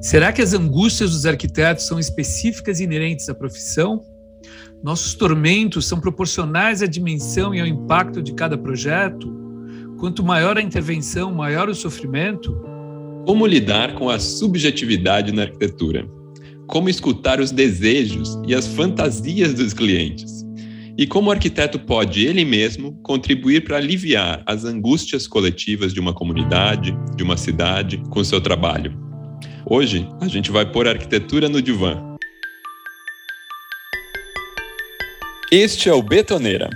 Será que as angústias dos arquitetos são específicas e inerentes à profissão? Nossos tormentos são proporcionais à dimensão e ao impacto de cada projeto? Quanto maior a intervenção, maior o sofrimento? Como lidar com a subjetividade na arquitetura? Como escutar os desejos e as fantasias dos clientes? E como o arquiteto pode ele mesmo contribuir para aliviar as angústias coletivas de uma comunidade, de uma cidade, com seu trabalho? Hoje, a gente vai pôr arquitetura no divã. Este é o Betoneira,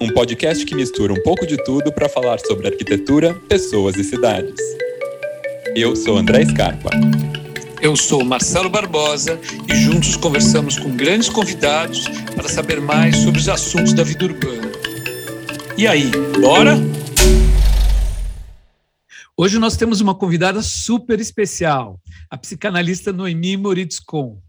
um podcast que mistura um pouco de tudo para falar sobre arquitetura, pessoas e cidades. Eu sou André Scarpa. Eu sou Marcelo Barbosa e juntos conversamos com grandes convidados para saber mais sobre os assuntos da vida urbana. E aí, bora? Hoje nós temos uma convidada super especial, a psicanalista Noemi Moritz Kohn.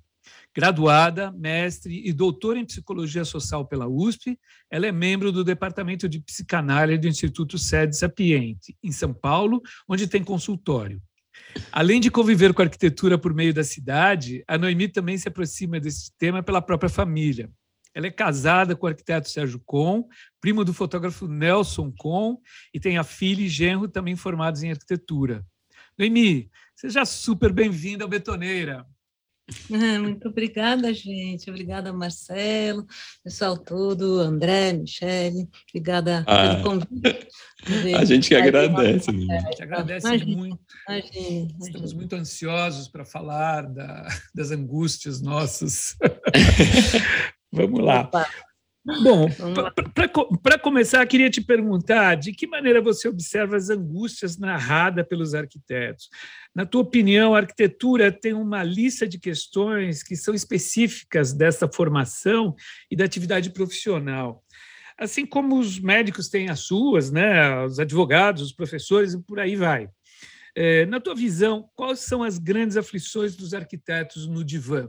Graduada, mestre e doutora em psicologia social pela USP, ela é membro do Departamento de Psicanálise do Instituto Sede Sapiente, em São Paulo, onde tem consultório. Além de conviver com a arquitetura por meio da cidade, a Noemi também se aproxima desse tema pela própria família. Ela é casada com o arquiteto Sérgio Com, primo do fotógrafo Nelson Com, e tem a filha e genro também formados em arquitetura. Noemi, seja super bem-vinda ao Betoneira. Muito obrigada, gente. Obrigada, Marcelo, pessoal todo, André, Michele. Obrigada ah, pelo convite. A gente que agradece. A gente agradece imagine, muito. Imagine, Estamos muito ansiosos para falar da, das angústias nossas. Vamos lá. Opa. Bom, para começar, queria te perguntar de que maneira você observa as angústias narradas pelos arquitetos. Na tua opinião, a arquitetura tem uma lista de questões que são específicas dessa formação e da atividade profissional. Assim como os médicos têm as suas, né, os advogados, os professores e por aí vai. É, na tua visão, quais são as grandes aflições dos arquitetos no divã?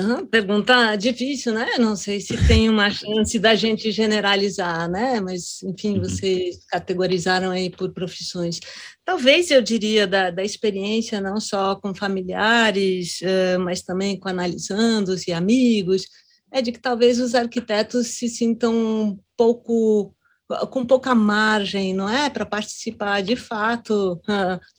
Uhum, pergunta difícil, né? Não sei se tem uma chance da gente generalizar, né? Mas, enfim, uhum. vocês categorizaram aí por profissões. Talvez eu diria da, da experiência, não só com familiares, mas também com analisandos e amigos, é de que talvez os arquitetos se sintam um pouco com pouca margem, não é, para participar de fato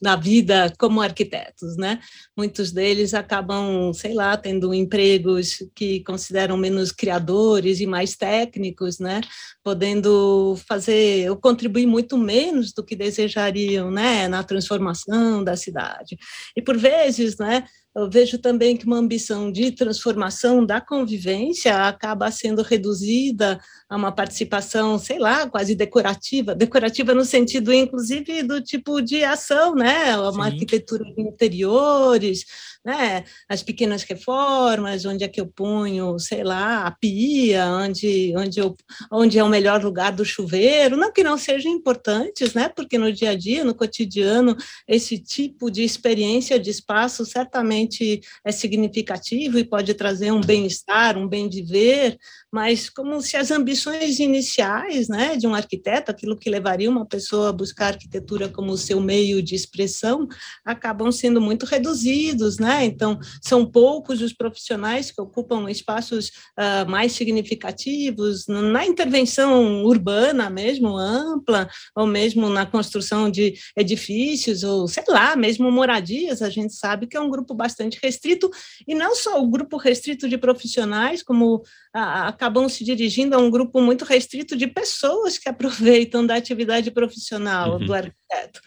da vida como arquitetos, né? Muitos deles acabam, sei lá, tendo empregos que consideram menos criadores e mais técnicos, né? Podendo fazer ou contribuir muito menos do que desejariam, né, na transformação da cidade. E por vezes, né, eu vejo também que uma ambição de transformação da convivência acaba sendo reduzida a uma participação, sei lá, quase decorativa, decorativa no sentido, inclusive, do tipo de ação, né? Uma Sim. arquitetura de interiores, né? As pequenas reformas, onde é que eu ponho, sei lá, a pia, onde, onde, eu, onde é o melhor lugar do chuveiro, não que não sejam importantes, né? Porque no dia a dia, no cotidiano, esse tipo de experiência de espaço certamente é significativo e pode trazer um bem-estar, um bem viver, mas como se as ambições iniciais né, de um arquiteto, aquilo que levaria uma pessoa a buscar a arquitetura como seu meio de expressão, acabam sendo muito reduzidos, né? Então, são poucos os profissionais que ocupam espaços uh, mais significativos na intervenção urbana mesmo, ampla, ou mesmo na construção de edifícios, ou sei lá, mesmo moradias, a gente sabe que é um grupo bastante restrito, e não só o grupo restrito de profissionais, como a, a acabam se dirigindo a um grupo muito restrito de pessoas que aproveitam da atividade profissional uhum. do arquiteto.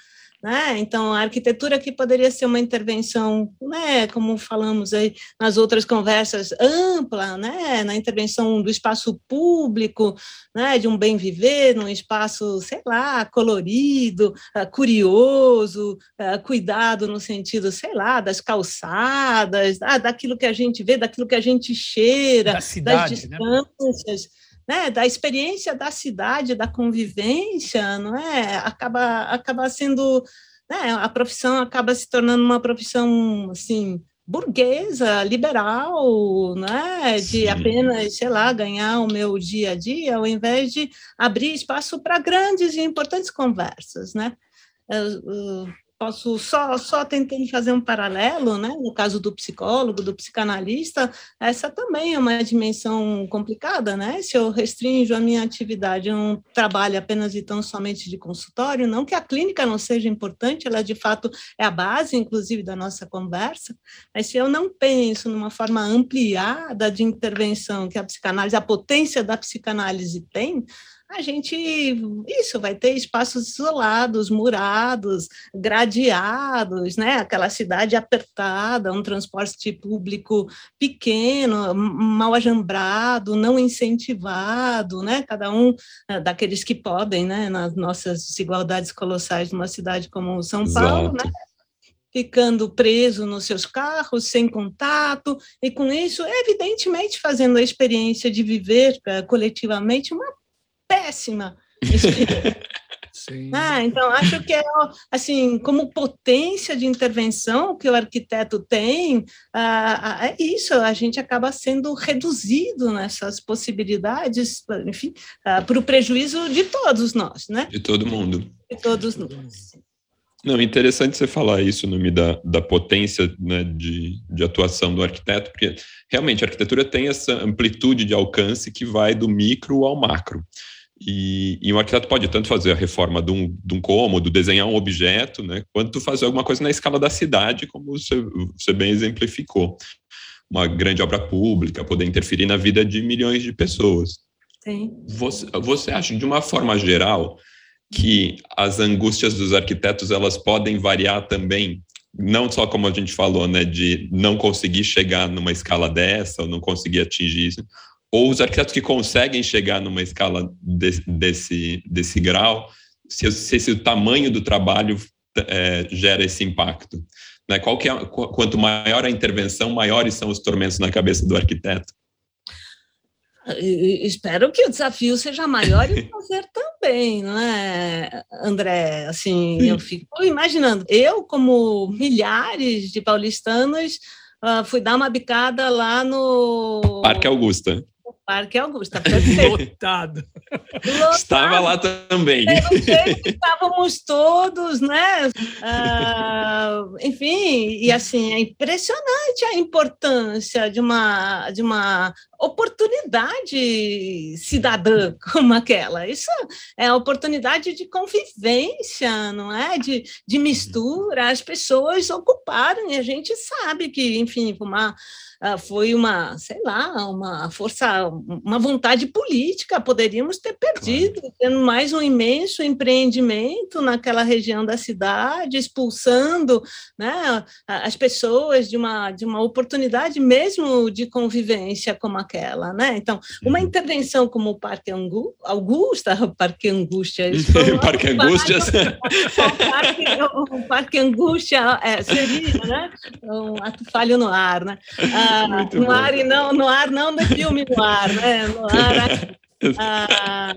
Né? Então, a arquitetura aqui poderia ser uma intervenção, né, como falamos aí nas outras conversas, ampla, né, na intervenção do espaço público, né, de um bem viver, num espaço, sei lá, colorido, uh, curioso, uh, cuidado no sentido, sei lá, das calçadas, ah, daquilo que a gente vê, daquilo que a gente cheira, da cidade, das né? distâncias. Né? Né, da experiência da cidade, da convivência, não é? Acaba, acaba sendo, né, a profissão acaba se tornando uma profissão, assim, burguesa, liberal, né, de Sim. apenas, sei lá, ganhar o meu dia a dia, ao invés de abrir espaço para grandes e importantes conversas, né? Posso só, só tentando fazer um paralelo, né? No caso do psicólogo, do psicanalista, essa também é uma dimensão complicada, né? Se eu restringo a minha atividade a um trabalho apenas e tão somente de consultório, não que a clínica não seja importante, ela de fato é a base, inclusive, da nossa conversa, mas se eu não penso numa forma ampliada de intervenção que a psicanálise, a potência da psicanálise tem, a gente, isso, vai ter espaços isolados, murados, gradeados, né? Aquela cidade apertada, um transporte público pequeno, mal ajambrado, não incentivado, né? Cada um ah, daqueles que podem, né? Nas nossas desigualdades colossais numa cidade como São Paulo, né? ficando preso nos seus carros, sem contato, e com isso, evidentemente, fazendo a experiência de viver uh, coletivamente uma péssima Sim. Ah, então, acho que é assim, como potência de intervenção que o arquiteto tem, ah, ah, é isso, a gente acaba sendo reduzido nessas possibilidades, enfim, ah, para o prejuízo de todos nós, né? De todo mundo. De todos nós. Não, interessante você falar isso, nome da, da potência né, de, de atuação do arquiteto, porque realmente a arquitetura tem essa amplitude de alcance que vai do micro ao macro. E, e um arquiteto pode tanto fazer a reforma de um, de um cômodo, desenhar um objeto, né, quanto fazer alguma coisa na escala da cidade, como você, você bem exemplificou. Uma grande obra pública, poder interferir na vida de milhões de pessoas. Sim. Você, você acha, de uma forma geral, que as angústias dos arquitetos elas podem variar também, não só como a gente falou, né, de não conseguir chegar numa escala dessa ou não conseguir atingir isso, ou os arquitetos que conseguem chegar numa escala de, desse, desse grau, se, se, se, o tamanho do trabalho é, gera esse impacto. Né? Qual que é, quanto maior a intervenção, maiores são os tormentos na cabeça do arquiteto. Espero que o desafio seja maior e fazer também, não é, André? Assim, eu fico imaginando, eu, como milhares de paulistanos, uh, fui dar uma bicada lá no. Parque Augusta. Parque Augusta. Lotado. Lotado. Estava lá também. Estávamos todos, né? Uh, enfim, e assim, é impressionante a importância de uma, de uma oportunidade cidadã como aquela. Isso é oportunidade de convivência, não é? De, de mistura, as pessoas ocuparam, e a gente sabe que, enfim, uma foi uma, sei lá, uma força, uma vontade política, poderíamos ter perdido, tendo mais um imenso empreendimento naquela região da cidade, expulsando né, as pessoas de uma, de uma oportunidade mesmo de convivência como aquela. Né? Então, uma uhum. intervenção como o Parque Augusta, Parque Angústia, o Parque Angústia, o Parque Angústia é, seria né, um ato falho no ar, né? Ah, no ar e não, no ar não do filme no ar, né? No ar. Ah,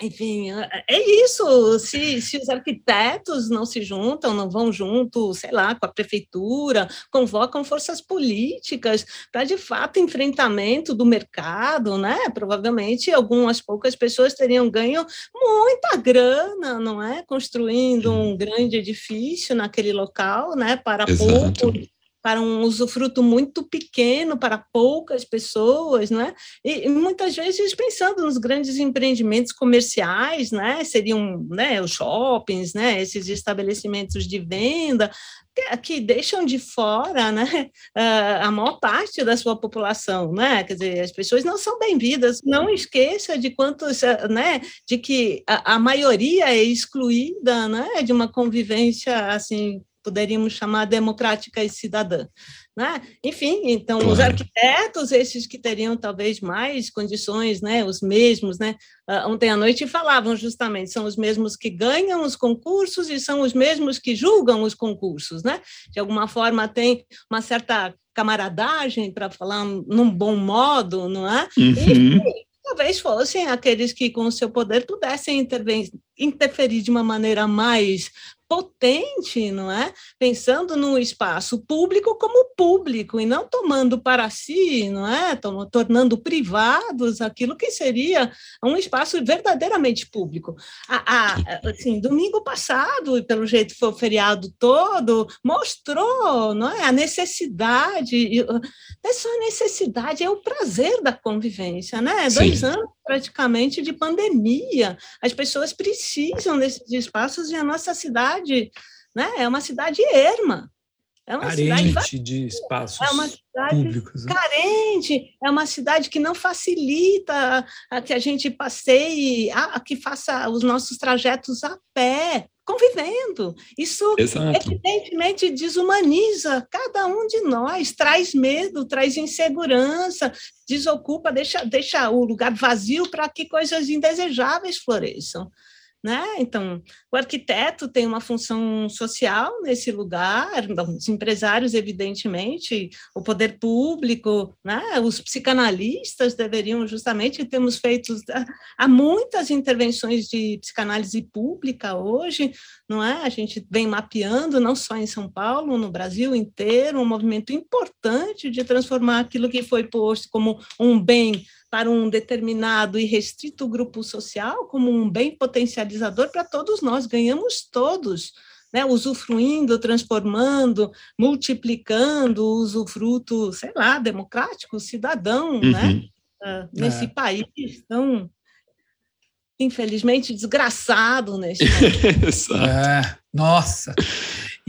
enfim, é isso. Se, se os arquitetos não se juntam, não vão junto, sei lá, com a prefeitura, convocam forças políticas para, de fato, enfrentamento do mercado, né? Provavelmente algumas poucas pessoas teriam ganho muita grana, não é? Construindo um grande edifício naquele local, né? Para Exato. pouco para um usufruto muito pequeno para poucas pessoas, não é? E, muitas vezes pensando nos grandes empreendimentos comerciais, né? Seriam, né, os shoppings, né, esses estabelecimentos de venda que, deixam de fora, né, a maior parte da sua população, né? Quer dizer, as pessoas não são bem-vindas. Não esqueça de quantos, né, de que a, a maioria é excluída, né, de uma convivência assim poderíamos chamar democrática e cidadã. Né? Enfim, então, claro. os arquitetos, esses que teriam talvez mais condições, né, os mesmos, né, uh, ontem à noite falavam justamente, são os mesmos que ganham os concursos e são os mesmos que julgam os concursos, né? De alguma forma tem uma certa camaradagem, para falar num bom modo, não é? Uhum. E, talvez fossem aqueles que, com o seu poder, pudessem interferir de uma maneira mais potente, não é? Pensando no espaço público como público e não tomando para si, não é? Tornando privados aquilo que seria um espaço verdadeiramente público. A, a, assim, domingo passado, pelo jeito foi o feriado todo, mostrou, não é? A necessidade, não é só a necessidade, é o prazer da convivência, né? Sim. Dois anos praticamente de pandemia. As pessoas precisam desses espaços e a nossa cidade né, é uma cidade erma. É uma carente cidade de espaços é uma cidade públicos. Né? Carente, é uma cidade que não facilita a que a gente passeie, a, a que faça os nossos trajetos a pé convivendo. Isso Exato. evidentemente desumaniza cada um de nós, traz medo, traz insegurança, desocupa, deixa, deixa o lugar vazio para que coisas indesejáveis floresçam. Né? Então, o arquiteto tem uma função social nesse lugar, os empresários, evidentemente, o poder público, né? os psicanalistas deveriam justamente, temos feito, há muitas intervenções de psicanálise pública hoje, não é? A gente vem mapeando, não só em São Paulo, no Brasil inteiro, um movimento importante de transformar aquilo que foi posto como um bem para um determinado e restrito grupo social como um bem potencializador para todos nós, ganhamos todos, né, usufruindo, transformando, multiplicando o usufruto, sei lá, democrático, cidadão, né, uhum. né, uh, nesse é. país tão, infelizmente, desgraçado neste é, Nossa!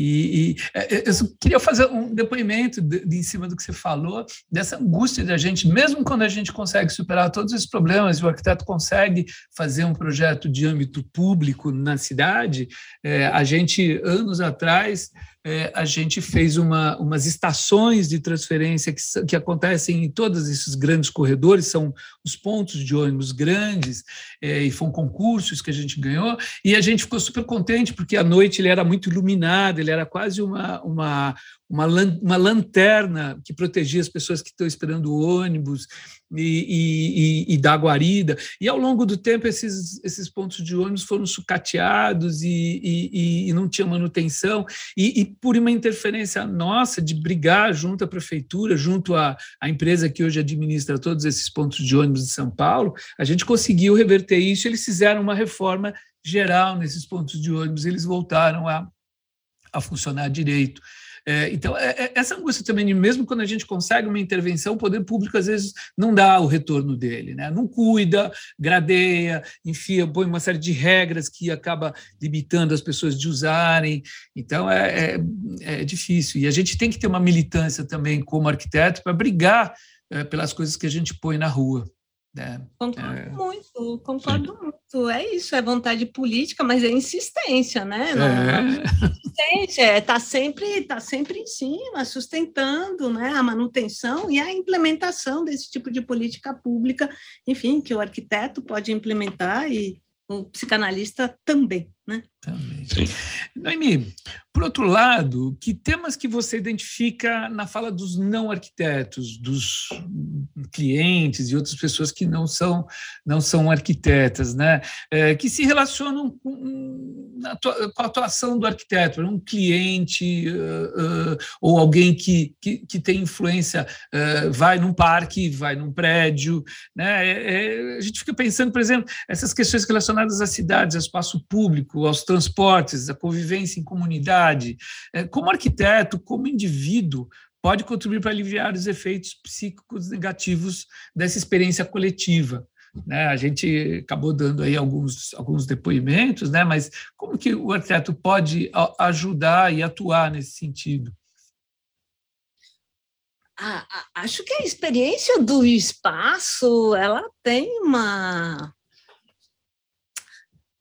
E, e é, eu queria fazer um depoimento de, de, em cima do que você falou, dessa angústia da gente, mesmo quando a gente consegue superar todos esses problemas, o arquiteto consegue fazer um projeto de âmbito público na cidade, é, a gente, anos atrás, é, a gente fez uma, umas estações de transferência que, que acontecem em todos esses grandes corredores, são os pontos de ônibus grandes, é, e foram concursos que a gente ganhou, e a gente ficou super contente, porque à noite ele era muito iluminado, ele era quase uma, uma, uma, uma lanterna que protegia as pessoas que estão esperando o ônibus e, e, e, da guarida. E ao longo do tempo, esses, esses pontos de ônibus foram sucateados e, e não tinha manutenção. E, por uma interferência nossa de brigar junto à prefeitura, junto à, à empresa que hoje administra todos esses pontos de ônibus de São Paulo, a gente conseguiu reverter isso. Eles fizeram uma reforma geral nesses pontos de ônibus, eles voltaram a, a funcionar direito. É, então, é, é, essa angústia também, mesmo quando a gente consegue uma intervenção, o poder público às vezes não dá o retorno dele, né? não cuida, gradeia, enfia, põe uma série de regras que acaba limitando as pessoas de usarem. Então, é, é, é difícil. E a gente tem que ter uma militância também como arquiteto para brigar é, pelas coisas que a gente põe na rua. É, concordo é, muito, concordo sim. muito. É isso, é vontade política, mas é insistência, né? Não, é. Insistência, é tá sempre, tá sempre em cima, sustentando né, a manutenção e a implementação desse tipo de política pública, enfim, que o arquiteto pode implementar e o psicanalista também, né? Também. Sim. Noemi, por outro lado, que temas que você identifica na fala dos não arquitetos, dos clientes e outras pessoas que não são não são arquitetas, né? É, que se relacionam com, com, a atuação do arquiteto, um cliente uh, uh, ou alguém que, que, que tem influência, uh, vai num parque, vai num prédio, né? É, é, a gente fica pensando, por exemplo, essas questões relacionadas às cidades, ao espaço público, aos transportes, a convivência em comunidade. É, como arquiteto, como indivíduo, pode contribuir para aliviar os efeitos psíquicos negativos dessa experiência coletiva. Né? A gente acabou dando aí alguns, alguns depoimentos, né? mas como que o arquiteto pode ajudar e atuar nesse sentido? Acho que a experiência do espaço ela tem uma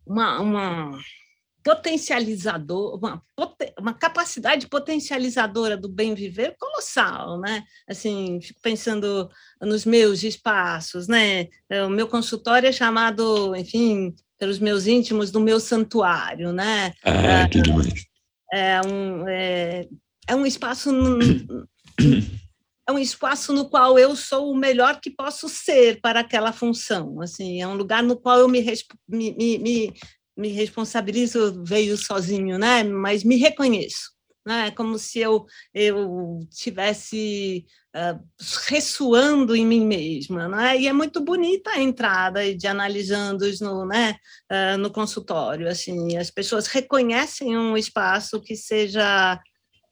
uma, uma potencializador, uma, uma capacidade potencializadora do bem viver colossal, né? Assim, fico pensando nos meus espaços, né? É, o meu consultório é chamado, enfim, pelos meus íntimos, do meu santuário, né? Ah, é, que demais. É um, é, é um espaço é um espaço no qual eu sou o melhor que posso ser para aquela função. Assim, é um lugar no qual eu me, me, me, me responsabilizo, veio sozinho, né? Mas me reconheço, né? Como se eu eu tivesse uh, ressoando em mim mesma, né? E é muito bonita a entrada de analisandos no, né? Uh, no consultório, assim, as pessoas reconhecem um espaço que seja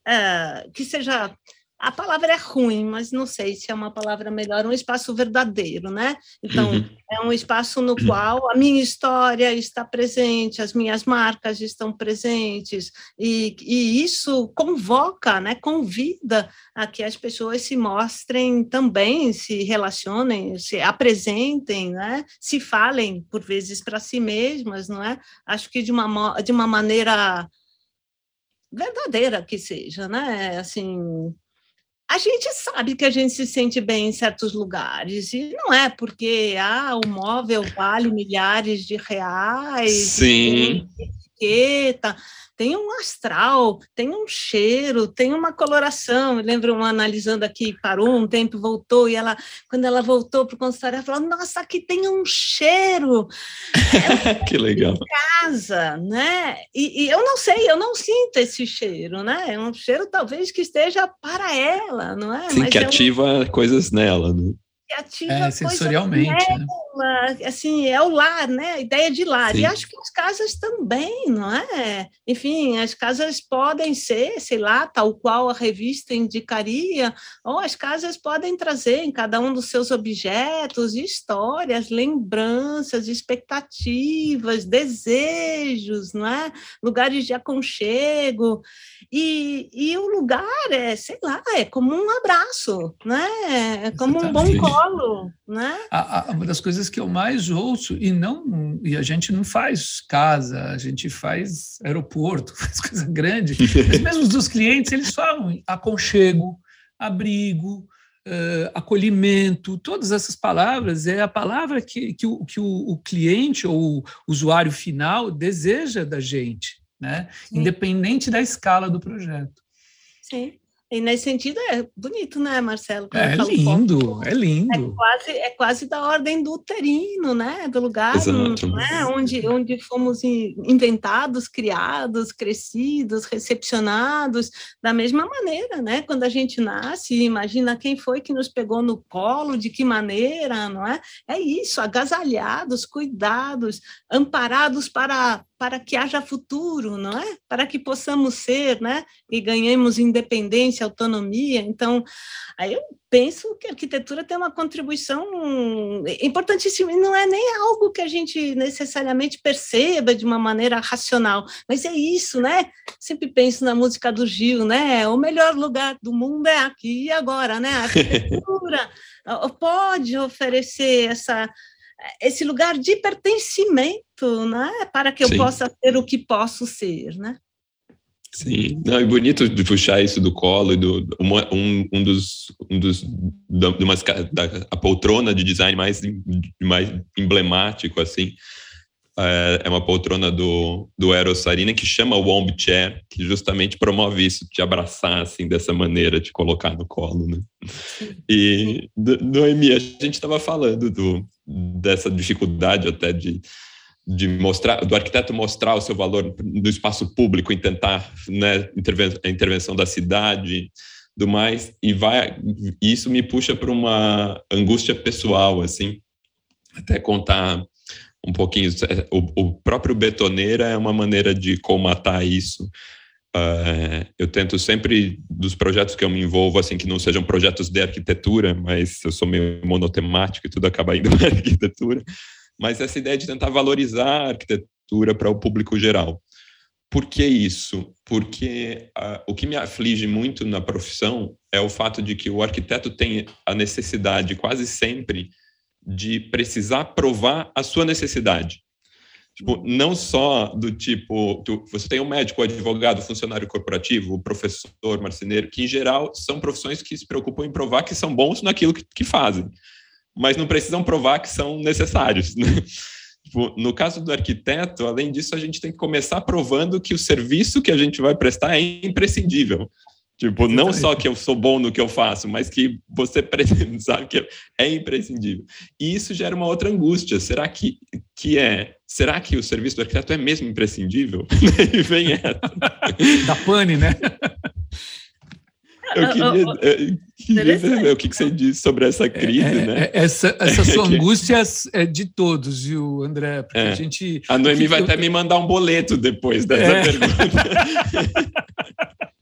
uh, que seja a palavra é ruim, mas não sei se é uma palavra melhor, um espaço verdadeiro, né? Então, uhum. é um espaço no qual a minha história está presente, as minhas marcas estão presentes, e, e isso convoca, né, convida a que as pessoas se mostrem também, se relacionem, se apresentem, né, se falem, por vezes, para si mesmas, não é? Acho que de uma, de uma maneira verdadeira que seja, né? Assim, a gente sabe que a gente se sente bem em certos lugares, e não é porque ah, o móvel vale milhares de reais, Sim. Etiqueta, tem um astral, tem um cheiro, tem uma coloração. Eu lembro uma analisando aqui, parou um tempo, voltou, e ela, quando ela voltou para o consultório, ela falou: Nossa, aqui tem um cheiro. que legal. Em casa, né? E, e, eu não sei, eu não sinto esse cheiro, né? É um cheiro talvez que esteja para ela, não é? Sim, Mas que é ativa um... coisas nela, né? Ativa é, sensorialmente, né? assim, é o lar, né? A ideia de lar. Sim. E acho que as casas também, não é? Enfim, as casas podem ser, sei lá, tal qual a revista indicaria, ou as casas podem trazer em cada um dos seus objetos histórias, lembranças, expectativas, desejos, não é? Lugares de aconchego. E, e o lugar é, sei lá, é como um abraço, né? É como Exatamente. um bom colo, né? A, a, uma das coisas que eu mais ouço, e não e a gente não faz casa, a gente faz aeroporto, faz coisa grande, mas mesmo dos clientes, eles falam aconchego, abrigo, Uh, acolhimento, todas essas palavras é a palavra que, que, o, que o, o cliente ou o usuário final deseja da gente né? Independente da escala do projeto. Sim. E nesse sentido é bonito, né, Marcelo? É lindo, é lindo. É quase, é quase da ordem do uterino, né? Do lugar né? onde, onde fomos inventados, criados, crescidos, recepcionados da mesma maneira, né? Quando a gente nasce, imagina quem foi que nos pegou no colo, de que maneira, não é? É isso, agasalhados, cuidados, amparados para para que haja futuro, não é? Para que possamos ser, né? E ganhemos independência, autonomia. Então, aí eu penso que a arquitetura tem uma contribuição importantíssima. E não é nem algo que a gente necessariamente perceba de uma maneira racional, mas é isso, né? Sempre penso na música do Gil, né? O melhor lugar do mundo é aqui e agora, né? A arquitetura pode oferecer essa esse lugar de pertencimento, né? Para que eu Sim. possa ser o que posso ser, né? Sim, não, é bonito de puxar isso do colo e do uma, um, um dos um dos da, de umas, da, a poltrona de design mais mais emblemático assim é, é uma poltrona do do Eros Sarina que chama Womb Chair que justamente promove isso de abraçar assim dessa maneira de colocar no colo né e Noemi a gente estava falando do dessa dificuldade até de, de mostrar, do arquiteto mostrar o seu valor no espaço público e tentar, né, interven a intervenção da cidade, do mais, e vai, isso me puxa para uma angústia pessoal, assim, até contar um pouquinho, o, o próprio betoneira é uma maneira de comatar isso, Uh, eu tento sempre, dos projetos que eu me envolvo, assim, que não sejam projetos de arquitetura, mas eu sou meio monotemático e tudo acaba indo para arquitetura, mas essa ideia de tentar valorizar a arquitetura para o público geral. Por que isso? Porque uh, o que me aflige muito na profissão é o fato de que o arquiteto tem a necessidade, quase sempre, de precisar provar a sua necessidade. Tipo, não só do tipo, tu, você tem um médico, um advogado, funcionário corporativo, professor, marceneiro, que em geral são profissões que se preocupam em provar que são bons naquilo que, que fazem, mas não precisam provar que são necessários. Né? Tipo, no caso do arquiteto, além disso, a gente tem que começar provando que o serviço que a gente vai prestar é imprescindível. Tipo, não só que eu sou bom no que eu faço, mas que você sabe que é imprescindível. E isso gera uma outra angústia. Será que, que é será que o serviço do arquiteto é mesmo imprescindível? e vem essa. Da pane, né? Eu queria, eu queria ver o que, você diz sobre essa é, crise, é, né? É, essa, essa sua angústia é de todos, viu, André? Porque é. a gente. A Noemi vai eu... até me mandar um boleto depois dessa é. pergunta.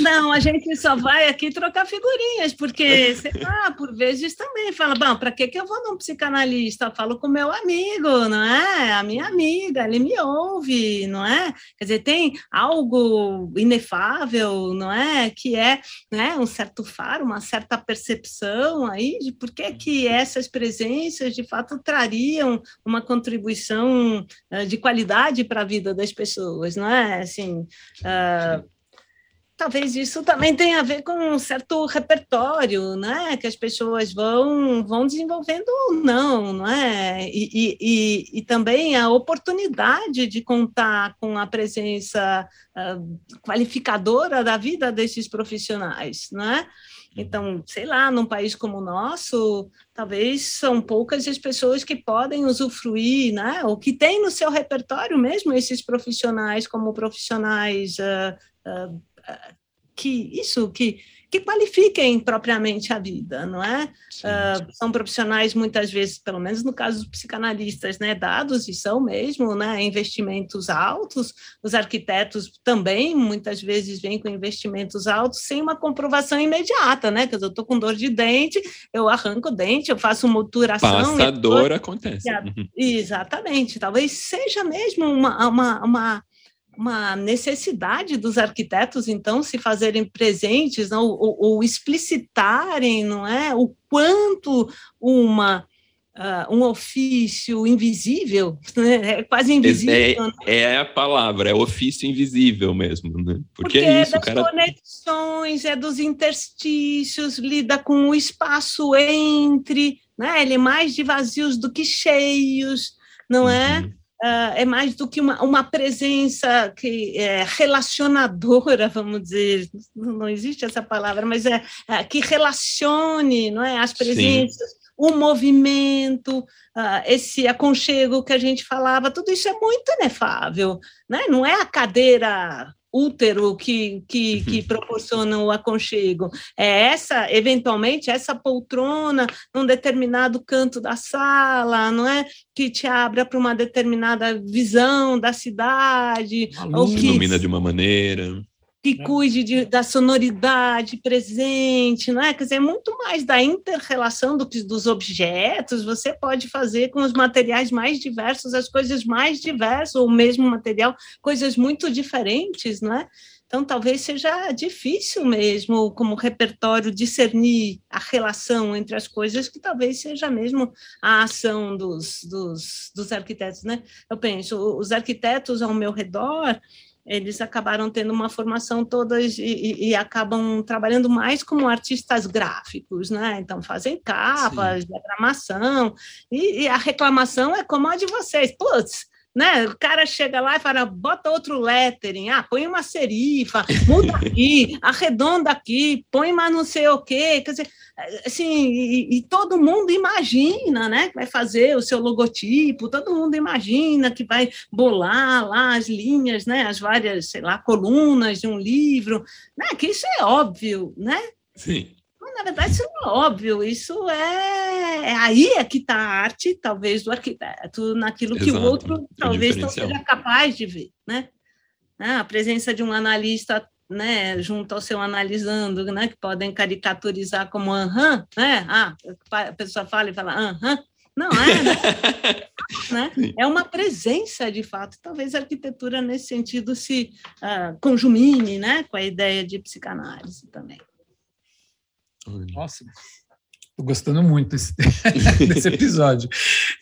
Não, a gente só vai aqui trocar figurinhas, porque, sei lá, por vezes também fala, bom, para que, que eu vou num psicanalista? Eu falo com meu amigo, não é? A minha amiga, ele me ouve, não é? Quer dizer, tem algo inefável, não é? Que é né, um certo faro, uma certa percepção aí de por que, que essas presenças, de fato, trariam uma contribuição uh, de qualidade para a vida das pessoas, não é? Assim, uh, talvez isso também tenha a ver com um certo repertório, né, que as pessoas vão, vão desenvolvendo ou não, não é? E, e, e, também a oportunidade de contar com a presença uh, qualificadora da vida desses profissionais, não é? Então, sei lá, num país como o nosso, talvez são poucas as pessoas que podem usufruir, né? Ou que têm no seu repertório mesmo esses profissionais como profissionais uh, uh, que isso que que qualifiquem propriamente a vida, não é? Uh, são profissionais muitas vezes, pelo menos no caso dos psicanalistas, né, dados e são mesmo, né, investimentos altos. Os arquitetos também muitas vezes vêm com investimentos altos sem uma comprovação imediata, né? Dizer, eu estou com dor de dente, eu arranco o dente, eu faço uma obturação. Passa dor, acontece. Exatamente. Talvez seja mesmo uma, uma, uma uma necessidade dos arquitetos, então, se fazerem presentes não, ou, ou explicitarem não é, o quanto uma Uh, um ofício invisível, né? é quase invisível. É, né? é, a palavra, é ofício invisível mesmo, né? Porque, Porque é, isso, é das cara... conexões, é dos interstícios, lida com o espaço entre, né? ele é mais de vazios do que cheios, não é? uhum. É? Uh, é mais do que uma, uma presença que é relacionadora, vamos dizer, não existe essa palavra, mas é, é que relacione, não é, as presenças, Sim. o movimento, uh, esse aconchego que a gente falava, tudo isso é muito inefável, né? Não é a cadeira útero que, que, que uhum. proporciona o aconchego. É essa, eventualmente, essa poltrona num determinado canto da sala, não é? Que te abra para uma determinada visão da cidade. Ou que ilumina de uma maneira que né? cuide de, da sonoridade presente, não é? Quer dizer, é muito mais da inter-relação do dos objetos, você pode fazer com os materiais mais diversos, as coisas mais diversas, ou o mesmo material, coisas muito diferentes, não é? Então, talvez seja difícil mesmo, como repertório, discernir a relação entre as coisas, que talvez seja mesmo a ação dos, dos, dos arquitetos, né? Eu penso, os arquitetos ao meu redor, eles acabaram tendo uma formação todas e, e, e, acabam trabalhando mais como artistas gráficos, né? Então fazem capas, Sim. diagramação, e, e, a reclamação é como a de vocês. Putz, né? O cara chega lá e fala, bota outro lettering, ah, põe uma serifa, muda aqui, arredonda aqui, põe mais não sei o quê. Quer dizer, assim, e, e, todo mundo imagina, né, que vai fazer o seu logotipo, todo mundo imagina que vai bolar lá as linhas, né, as várias, sei lá, colunas de um livro, né, que isso é óbvio, né? Sim. Na verdade, isso não é óbvio, isso é, é aí é que está a arte, talvez, do arquiteto, naquilo Exato. que o outro é talvez não seja capaz de ver, né? A presença de um analista né, junto ao seu analisando, né, que podem caricaturizar como aham, né? Ah, a pessoa fala e fala aham. Não é, né? né? É uma presença, de fato. Talvez a arquitetura, nesse sentido, se uh, conjumine né, com a ideia de psicanálise também. Nossa, Gostando muito desse, desse episódio.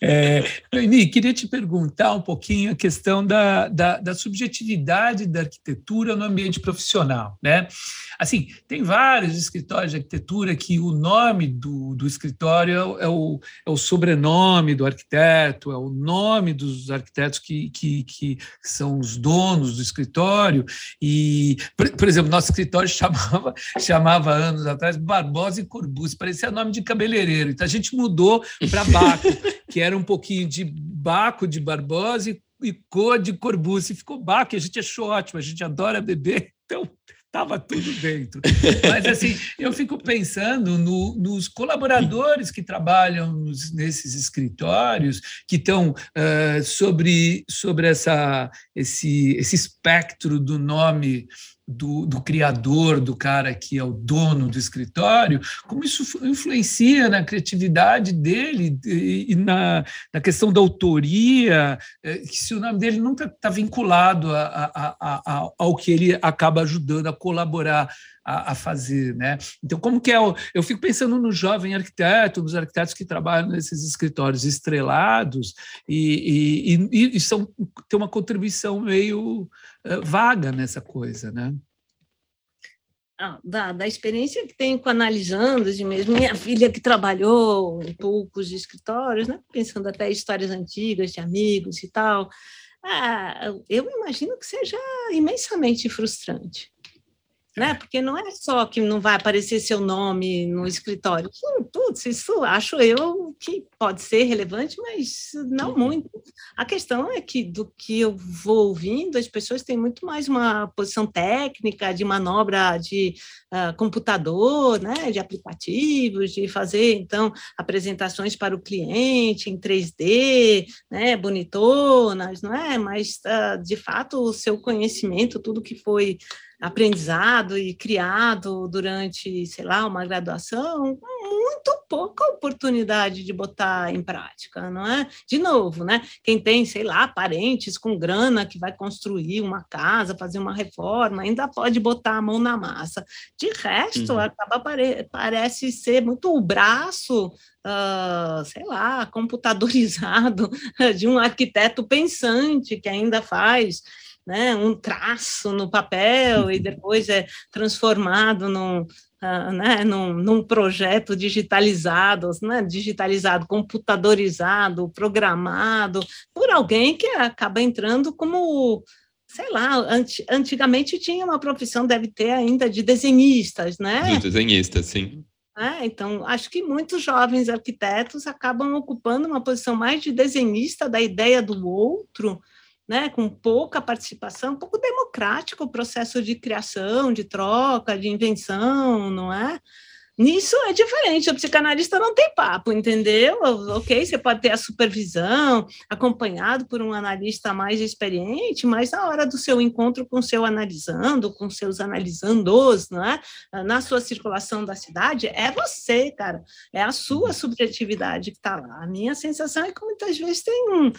É, Noemi, queria te perguntar um pouquinho a questão da, da, da, subjetividade da arquitetura no ambiente profissional. Né? Assim, tem vários escritórios de arquitetura que o nome do, do escritório é o, é o sobrenome do arquiteto, é o nome dos arquitetos que, que, que são os donos do escritório. E, por, por exemplo, nosso escritório chamava, chamava anos atrás Barbosa e Corbucci, parecia nome de cabeleireiro. Então a gente mudou para Baco, que era um pouquinho de Baco de Barbosa e e cor de Corbucci. Ficou baque, a gente achou ótimo, a gente adora beber, então estava tudo dentro. Mas, assim, eu fico pensando no, nos colaboradores que trabalham nos, nesses escritórios, que estão uh, sobre, sobre essa, esse, esse espectro do nome do, do, criador, do cara que é o dono do escritório, como isso influencia na criatividade dele e, na, na questão da autoria, é, que se o nome dele nunca está vinculado a, a, a, ao que ele acaba ajudando a colaborar a, a, fazer, né? Então, como que é? O, eu fico pensando no jovem arquiteto, nos arquitetos que trabalham nesses escritórios estrelados e, e, e, e são tem uma contribuição meio uh, vaga nessa coisa, né? Ah, da, da experiência que tenho com analisando, de mesmo minha filha que trabalhou em poucos escritórios, né? pensando até histórias antigas de amigos e tal, ah, eu imagino que seja imensamente frustrante né? Porque não é só que não vai aparecer seu nome no escritório. Tudo isso acho eu que pode ser relevante, mas não uhum. muito. A questão é que do que eu vou ouvindo, as pessoas têm muito mais uma posição técnica de manobra de uh, computador, né? De aplicativos, de fazer então apresentações para o cliente em 3D, né? Bonitonas, não é? Mas uh, de fato o seu conhecimento, tudo que foi aprendizado e criado durante, sei lá, uma graduação, muito pouca oportunidade de botar em prática, não é? De novo, né? Quem tem, sei lá, parentes com grana que vai construir uma casa, fazer uma reforma, ainda pode botar a mão na massa. De resto, uhum. acaba pare parece ser muito o braço Uh, sei lá, computadorizado de um arquiteto pensante que ainda faz né, um traço no papel e uhum. depois é transformado num, uh, né, num, num, projeto digitalizado, né, digitalizado, computadorizado, programado, por alguém que acaba entrando como sei lá, antigamente tinha uma profissão, deve ter ainda, de desenhistas, né? De desenhistas, sim. É, então, acho que muitos jovens arquitetos acabam ocupando uma posição mais de desenhista da ideia do outro, né, com pouca participação, um pouco democrático o processo de criação, de troca, de invenção, não é? Nisso é diferente, o psicanalista não tem papo, entendeu? Ok, você pode ter a supervisão, acompanhado por um analista mais experiente, mas na hora do seu encontro com seu analisando, com seus analisandos, não é? na sua circulação da cidade, é você, cara, é a sua subjetividade que está lá. A minha sensação é que muitas vezes tem um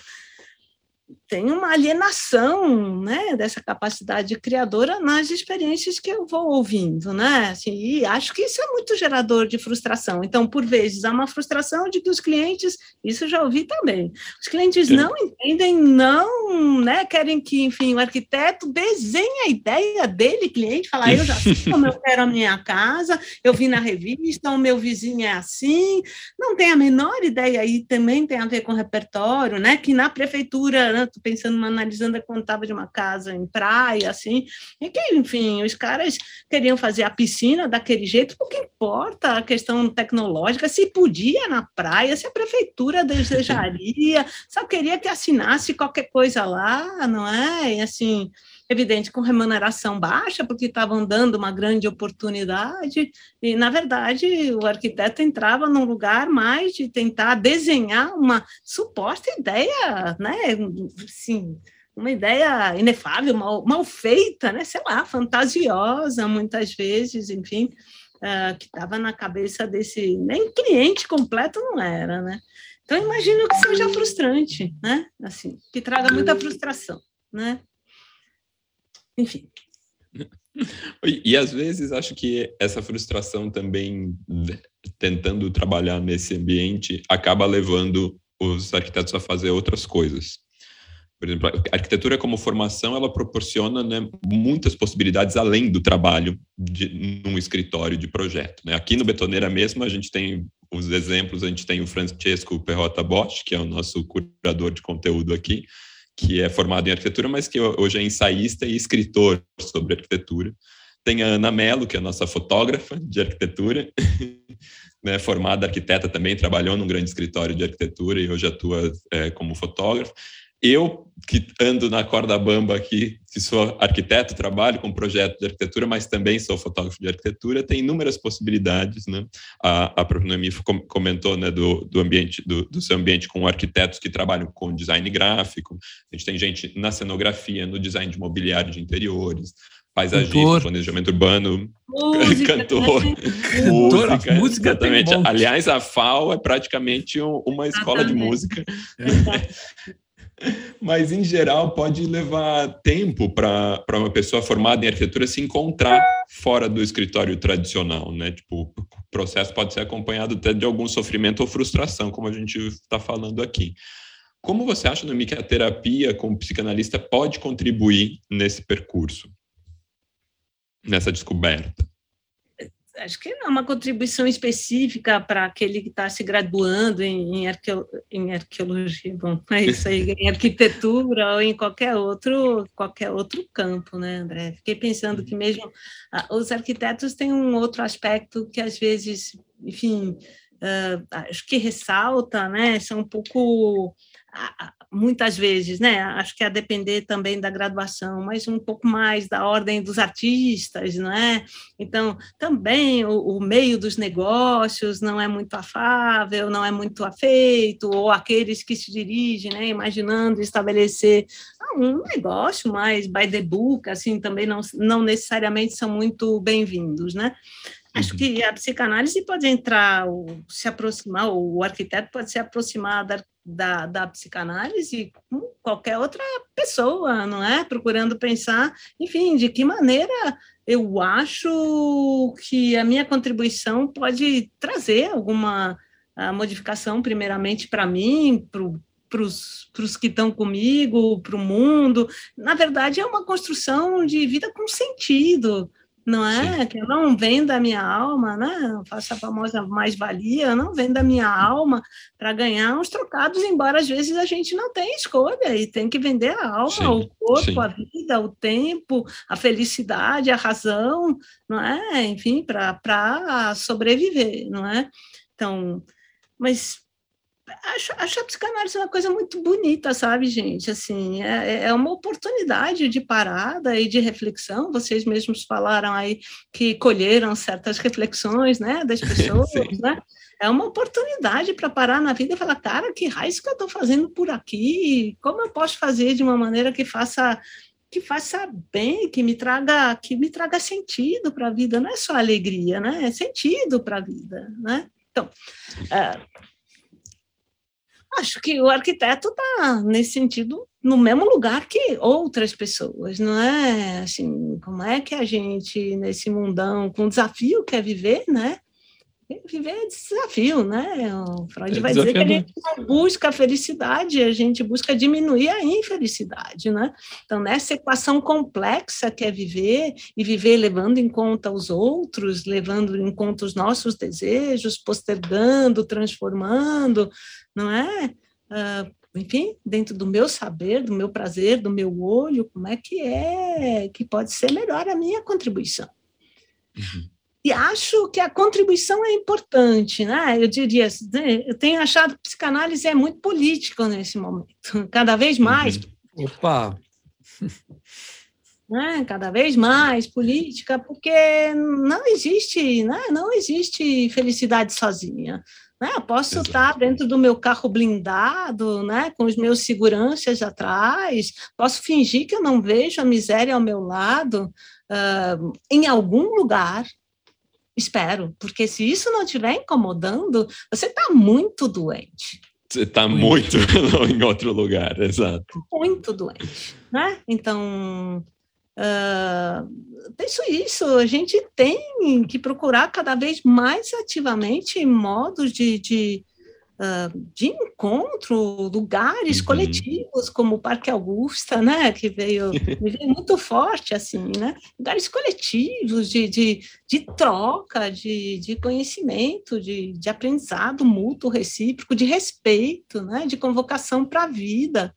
tem uma alienação né, dessa capacidade criadora nas experiências que eu vou ouvindo, né? Assim, e acho que isso é muito gerador de frustração. Então, por vezes, há uma frustração de que os clientes, isso eu já ouvi também, os clientes não entendem, não né, querem que, enfim, o arquiteto desenhe a ideia dele, cliente, falar, eu já sei como eu quero a minha casa, eu vi na revista, o meu vizinho é assim, não tem a menor ideia, e também tem a ver com repertório, né? Que na prefeitura né, tô pensando, analisando quando estava de uma casa em praia, assim, e que, enfim, os caras queriam fazer a piscina daquele jeito, o que importa a questão tecnológica, se podia na praia, se a prefeitura desejaria, só queria que assinasse qualquer coisa lá, não é? E assim, evidente, com remuneração baixa, porque estavam dando uma grande oportunidade, e, na verdade, o arquiteto entrava num lugar mais de tentar desenhar uma suposta ideia, né, assim, uma ideia inefável, mal, mal feita, né, sei lá, fantasiosa, muitas vezes, enfim, uh, que estava na cabeça desse, nem cliente completo não era, né, então, imagino que seja frustrante, né? Assim, que traga muita frustração, né? Enfim. E, às vezes acho que essa frustração também, tentando trabalhar nesse ambiente, acaba levando os arquitetos a fazer outras coisas. Por exemplo, a arquitetura como formação, ela proporciona né, muitas possibilidades além do trabalho de, num escritório de projeto. Né? Aqui no Betoneira mesmo, a gente tem os exemplos, a gente tem o Francesco Perrota Bosch, que é o nosso curador de conteúdo aqui, que é formado em arquitetura, mas que hoje é ensaísta e escritor sobre arquitetura. Tem a Ana Mello, que é a nossa fotógrafa de arquitetura, né, formada arquiteta também, trabalhou num grande escritório de arquitetura e hoje atua é, como fotógrafo. Eu, que ando na corda bamba aqui, que sou arquiteto, trabalho com projeto de arquitetura, mas também sou fotógrafo de arquitetura, tem inúmeras possibilidades, né? A, a própria Noemi comentou, né, do, do ambiente, do, do seu ambiente com arquitetos que trabalham com design gráfico, a gente tem gente na cenografia, no design de mobiliário de interiores, paisagista, planejamento urbano, música, cantor, música, música exatamente. Aliás, a FAO é praticamente uma escola de música. Mas, em geral, pode levar tempo para uma pessoa formada em arquitetura se encontrar fora do escritório tradicional, né? Tipo, o processo pode ser acompanhado até de algum sofrimento ou frustração, como a gente está falando aqui. Como você acha, Noemi, que a terapia como psicanalista pode contribuir nesse percurso, nessa descoberta? Acho que é uma contribuição específica para aquele que está se graduando em, em, arqueo, em, arqueologia, bom, é isso aí, em arquitetura ou em qualquer outro, qualquer outro campo, né, André? Fiquei pensando que mesmo ah, os arquitetos têm um outro aspecto que às vezes, enfim, uh, acho que ressalta, né, são um pouco muitas vezes, né? Acho que a depender também da graduação, mas um pouco mais da ordem dos artistas, não é? Então, também o, o meio dos negócios não é muito afável, não é muito afeito, ou aqueles que se dirigem, né, imaginando estabelecer ah, um negócio mais by the book, assim, também não, não necessariamente são muito bem-vindos, né? Acho uhum. que a psicanálise pode entrar, se aproximar, o arquiteto pode se aproximar da, da, da psicanálise como qualquer outra pessoa, não é? Procurando pensar, enfim, de que maneira eu acho que a minha contribuição pode trazer alguma modificação, primeiramente para mim, para os que estão comigo, para o mundo. Na verdade, é uma construção de vida com sentido, não é? Sim. Que eu não vendo a minha alma, né? Faço a famosa mais-valia, não vendo a minha alma para ganhar uns trocados, embora às vezes a gente não tenha escolha e tem que vender a alma, sim, o corpo, sim. a vida, o tempo, a felicidade, a razão, não é? Enfim, para sobreviver, não é? Então, mas acho, acho a psicanálise uma coisa muito bonita, sabe, gente? Assim, é, é uma oportunidade de parada e de reflexão. Vocês mesmos falaram aí que colheram certas reflexões, né, das pessoas, né? É uma oportunidade para parar na vida e falar, cara, que raiz que eu estou fazendo por aqui? Como eu posso fazer de uma maneira que faça que faça bem, que me traga, que me traga sentido para a vida, não é só alegria, né? É sentido para a vida, né? Então, é, Acho que o arquiteto está, nesse sentido, no mesmo lugar que outras pessoas, não é? Assim, como é que a gente, nesse mundão, com desafio quer viver, né? Viver é desafio, né? O Freud é vai dizer que a gente não busca a felicidade, a gente busca diminuir a infelicidade, né? Então, nessa equação complexa que é viver, e viver levando em conta os outros, levando em conta os nossos desejos, postergando, transformando, não é? Uh, enfim, dentro do meu saber, do meu prazer, do meu olho, como é que é que pode ser melhor a minha contribuição. Uhum. E acho que a contribuição é importante, né? Eu diria, né? eu tenho achado que a psicanálise é muito política nesse momento, cada vez mais. Uhum. Opa! Né? Cada vez mais política, porque não existe, né? não existe felicidade sozinha. Né? Eu posso Exato. estar dentro do meu carro blindado, né? com os meus seguranças atrás, posso fingir que eu não vejo a miséria ao meu lado, uh, em algum lugar, espero, porque se isso não estiver incomodando, você está muito doente. Você está muito em outro lugar, exato. Muito doente, né? Então, Uh, penso isso, a gente tem que procurar cada vez mais ativamente modos de, de, uh, de encontro, lugares uhum. coletivos, como o Parque Augusta, né, que veio, veio muito forte, assim, né, lugares coletivos de, de, de troca, de, de conhecimento, de, de aprendizado mútuo, recíproco, de respeito, né, de convocação para a vida,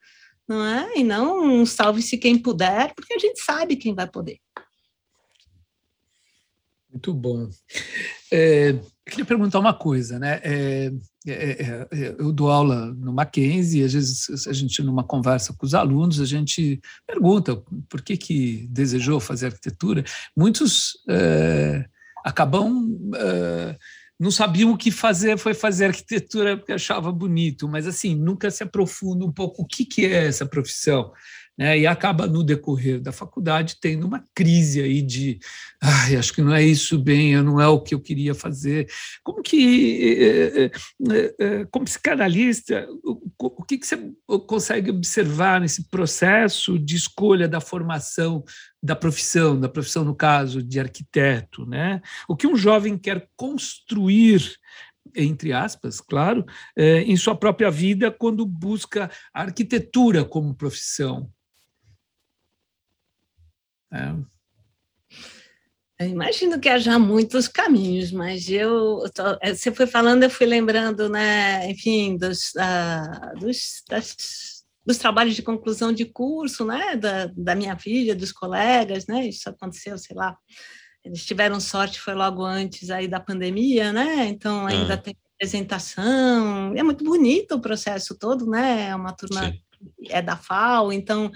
não é? E não um salve-se quem puder, porque a gente sabe quem vai poder. Muito bom. É, queria perguntar uma coisa, né? É, é, é, é, eu dou aula no Mackenzie, às vezes a gente, numa conversa com os alunos, a gente pergunta por que, que desejou fazer arquitetura. Muitos é, acabam. É, não sabiam o que fazer, foi fazer arquitetura porque achava bonito, mas assim, nunca se aprofunda um pouco o que, que é essa profissão né, e acaba no decorrer da faculdade tendo uma crise aí de Ai, acho que não é isso bem, não é o que eu queria fazer. Como que, como psicanalista, o que você consegue observar nesse processo de escolha da formação da profissão, da profissão no caso de arquiteto, né? O que um jovem quer construir entre aspas, claro, em sua própria vida quando busca a arquitetura como profissão. É. Eu imagino que haja muitos caminhos, mas eu, tô, é, você foi falando, eu fui lembrando, né, enfim, dos, uh, dos, das, dos trabalhos de conclusão de curso, né, da, da minha filha, dos colegas, né, isso aconteceu, sei lá, eles tiveram sorte, foi logo antes aí da pandemia, né, então ainda ah. tem apresentação, é muito bonito o processo todo, né, é uma turma Sim é da FAO, então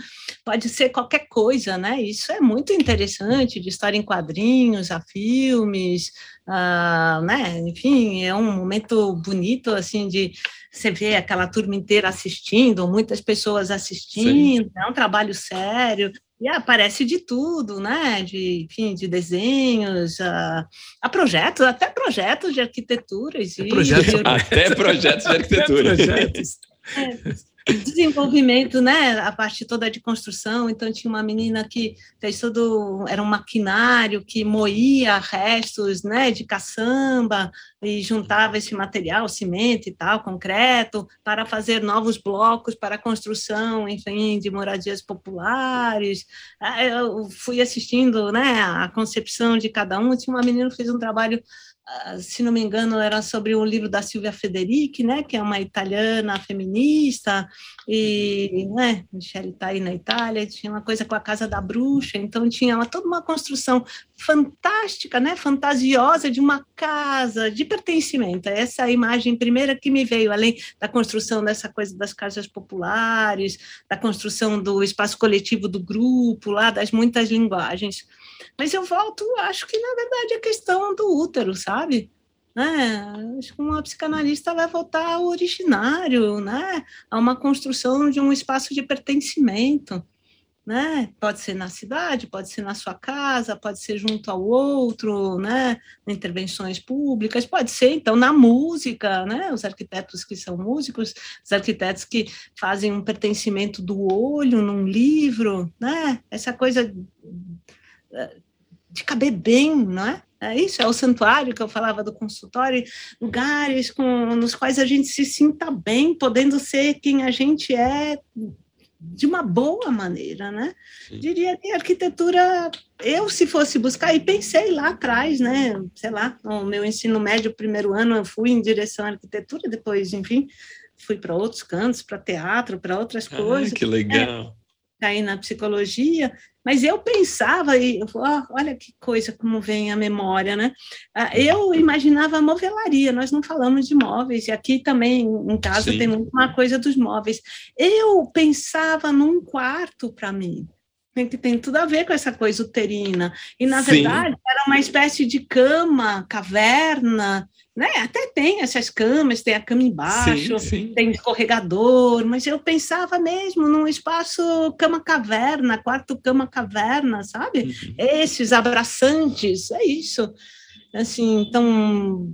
pode ser qualquer coisa, né? Isso é muito interessante, de história em quadrinhos, a filmes, uh, né? Enfim, é um momento bonito, assim, de você ver aquela turma inteira assistindo, muitas pessoas assistindo, Sim. é um trabalho sério, e aparece de tudo, né? De, enfim, de desenhos, a, a projetos, até projetos de arquitetura. Existe. Até projetos de arquitetura. Projetos. É desenvolvimento, né, a parte toda de construção, então tinha uma menina que fez todo, era um maquinário que moía restos, né, de caçamba e juntava esse material, cimento e tal, concreto, para fazer novos blocos para construção, enfim, de moradias populares. Ah, eu fui assistindo, né, a concepção de cada um, tinha uma menina que fez um trabalho se não me engano, era sobre um livro da Silvia Federici, né, que é uma italiana feminista, e né, Michelle está aí na Itália, tinha uma coisa com a Casa da Bruxa, então tinha uma, toda uma construção fantástica, né, fantasiosa de uma casa, de pertencimento. Essa é a imagem primeira que me veio, além da construção dessa coisa das casas populares, da construção do espaço coletivo do grupo, lá das muitas linguagens. Mas eu volto, acho que na verdade é questão do útero, sabe? Né? Acho que uma psicanalista vai voltar ao originário, né? a uma construção de um espaço de pertencimento. Né? Pode ser na cidade, pode ser na sua casa, pode ser junto ao outro, né? Intervenções públicas, pode ser então na música, né? Os arquitetos que são músicos, os arquitetos que fazem um pertencimento do olho num livro, né? Essa coisa de caber bem, não é? É isso, é o santuário que eu falava do consultório, lugares com, nos quais a gente se sinta bem, podendo ser quem a gente é de uma boa maneira, né? Sim. Diria que arquitetura, eu se fosse buscar, e pensei lá atrás, né? Sei lá, no meu ensino médio, primeiro ano, eu fui em direção à arquitetura, depois, enfim, fui para outros cantos, para teatro, para outras ah, coisas. Que legal! É, caí na psicologia, mas eu pensava, e olha que coisa como vem a memória, né? Ah, eu imaginava movelaria, nós não falamos de móveis, e aqui também em casa Sim. tem muito uma coisa dos móveis. Eu pensava num quarto para mim, que tem tudo a ver com essa coisa uterina. E, na Sim. verdade, era uma espécie de cama, caverna, né? Até tem essas camas, tem a cama embaixo, sim, sim. tem escorregador, mas eu pensava mesmo num espaço cama-caverna, quarto cama-caverna, sabe? Uhum. Esses abraçantes, é isso. Assim, então,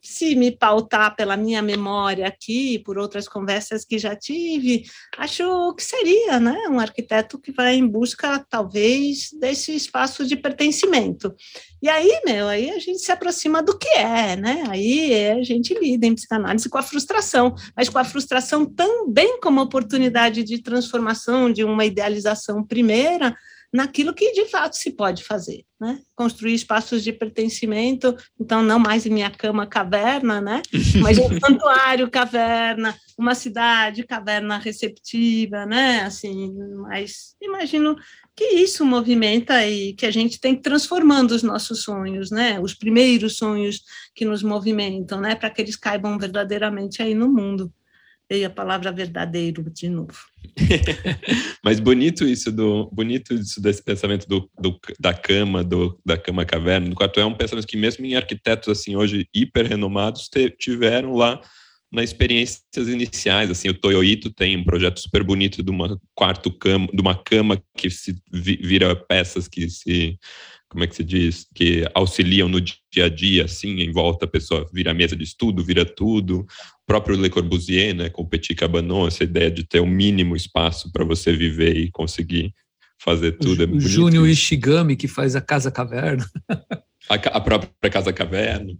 se me pautar pela minha memória aqui, por outras conversas que já tive, acho que seria né, um arquiteto que vai em busca, talvez, desse espaço de pertencimento. E aí, meu, aí a gente se aproxima do que é, né? Aí é, a gente lida em psicanálise com a frustração, mas com a frustração também como oportunidade de transformação de uma idealização primeira naquilo que de fato se pode fazer, né? Construir espaços de pertencimento, então não mais em minha cama caverna, né? Mas um santuário caverna, uma cidade caverna receptiva, né? Assim, mas imagino que isso movimenta e que a gente tem transformando os nossos sonhos, né? Os primeiros sonhos que nos movimentam, né? Para que eles caibam verdadeiramente aí no mundo. Veio a palavra verdadeiro de novo. Mas bonito isso do bonito isso desse pensamento do, do, da cama, do, da cama caverna, do quarto é um pensamento que mesmo em arquitetos assim hoje hiper renomados tiveram lá nas experiências iniciais, assim, o Toyoito tem um projeto super bonito de uma quarto cama, de uma cama que se vira peças que se como é que se diz, que auxiliam no dia a dia, assim, em volta a pessoa vira mesa de estudo, vira tudo. O próprio Le Corbusier, né, com o Petit Cabanon, essa ideia de ter um mínimo espaço para você viver e conseguir fazer tudo. O, é o Júnior Ishigami, que faz a Casa Caverna. a, a própria Casa Caverna.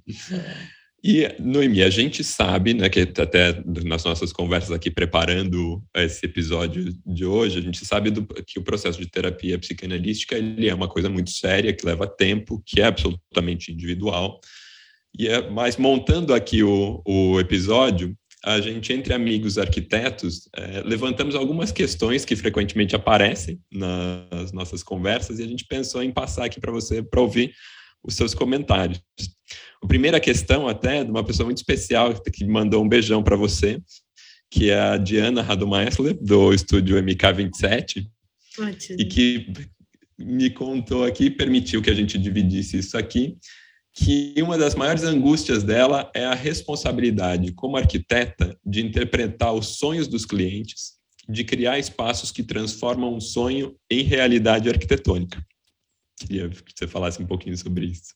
E, Noemi, a gente sabe, né, que até nas nossas conversas aqui preparando esse episódio de hoje, a gente sabe do, que o processo de terapia psicanalística ele é uma coisa muito séria, que leva tempo, que é absolutamente individual. E é, mas montando aqui o, o episódio, a gente, entre amigos arquitetos, é, levantamos algumas questões que frequentemente aparecem nas nossas conversas e a gente pensou em passar aqui para você para ouvir os seus comentários. A primeira questão, até, de uma pessoa muito especial que mandou um beijão para você, que é a Diana Radomeister, do estúdio MK27, e que me contou aqui, permitiu que a gente dividisse isso aqui, que uma das maiores angústias dela é a responsabilidade, como arquiteta, de interpretar os sonhos dos clientes, de criar espaços que transformam um sonho em realidade arquitetônica. Queria que você falasse um pouquinho sobre isso.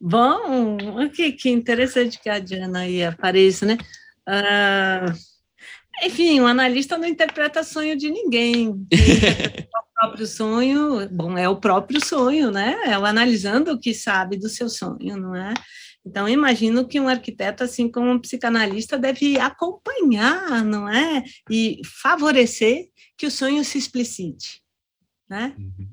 Bom, que, que interessante que a Diana aí apareça, né? Ah, enfim, o um analista não interpreta sonho de ninguém. o próprio sonho, bom, é o próprio sonho, né? É o analisando o que sabe do seu sonho, não é? Então, imagino que um arquiteto, assim como um psicanalista, deve acompanhar, não é? E favorecer que o sonho se explicite, né? Uhum.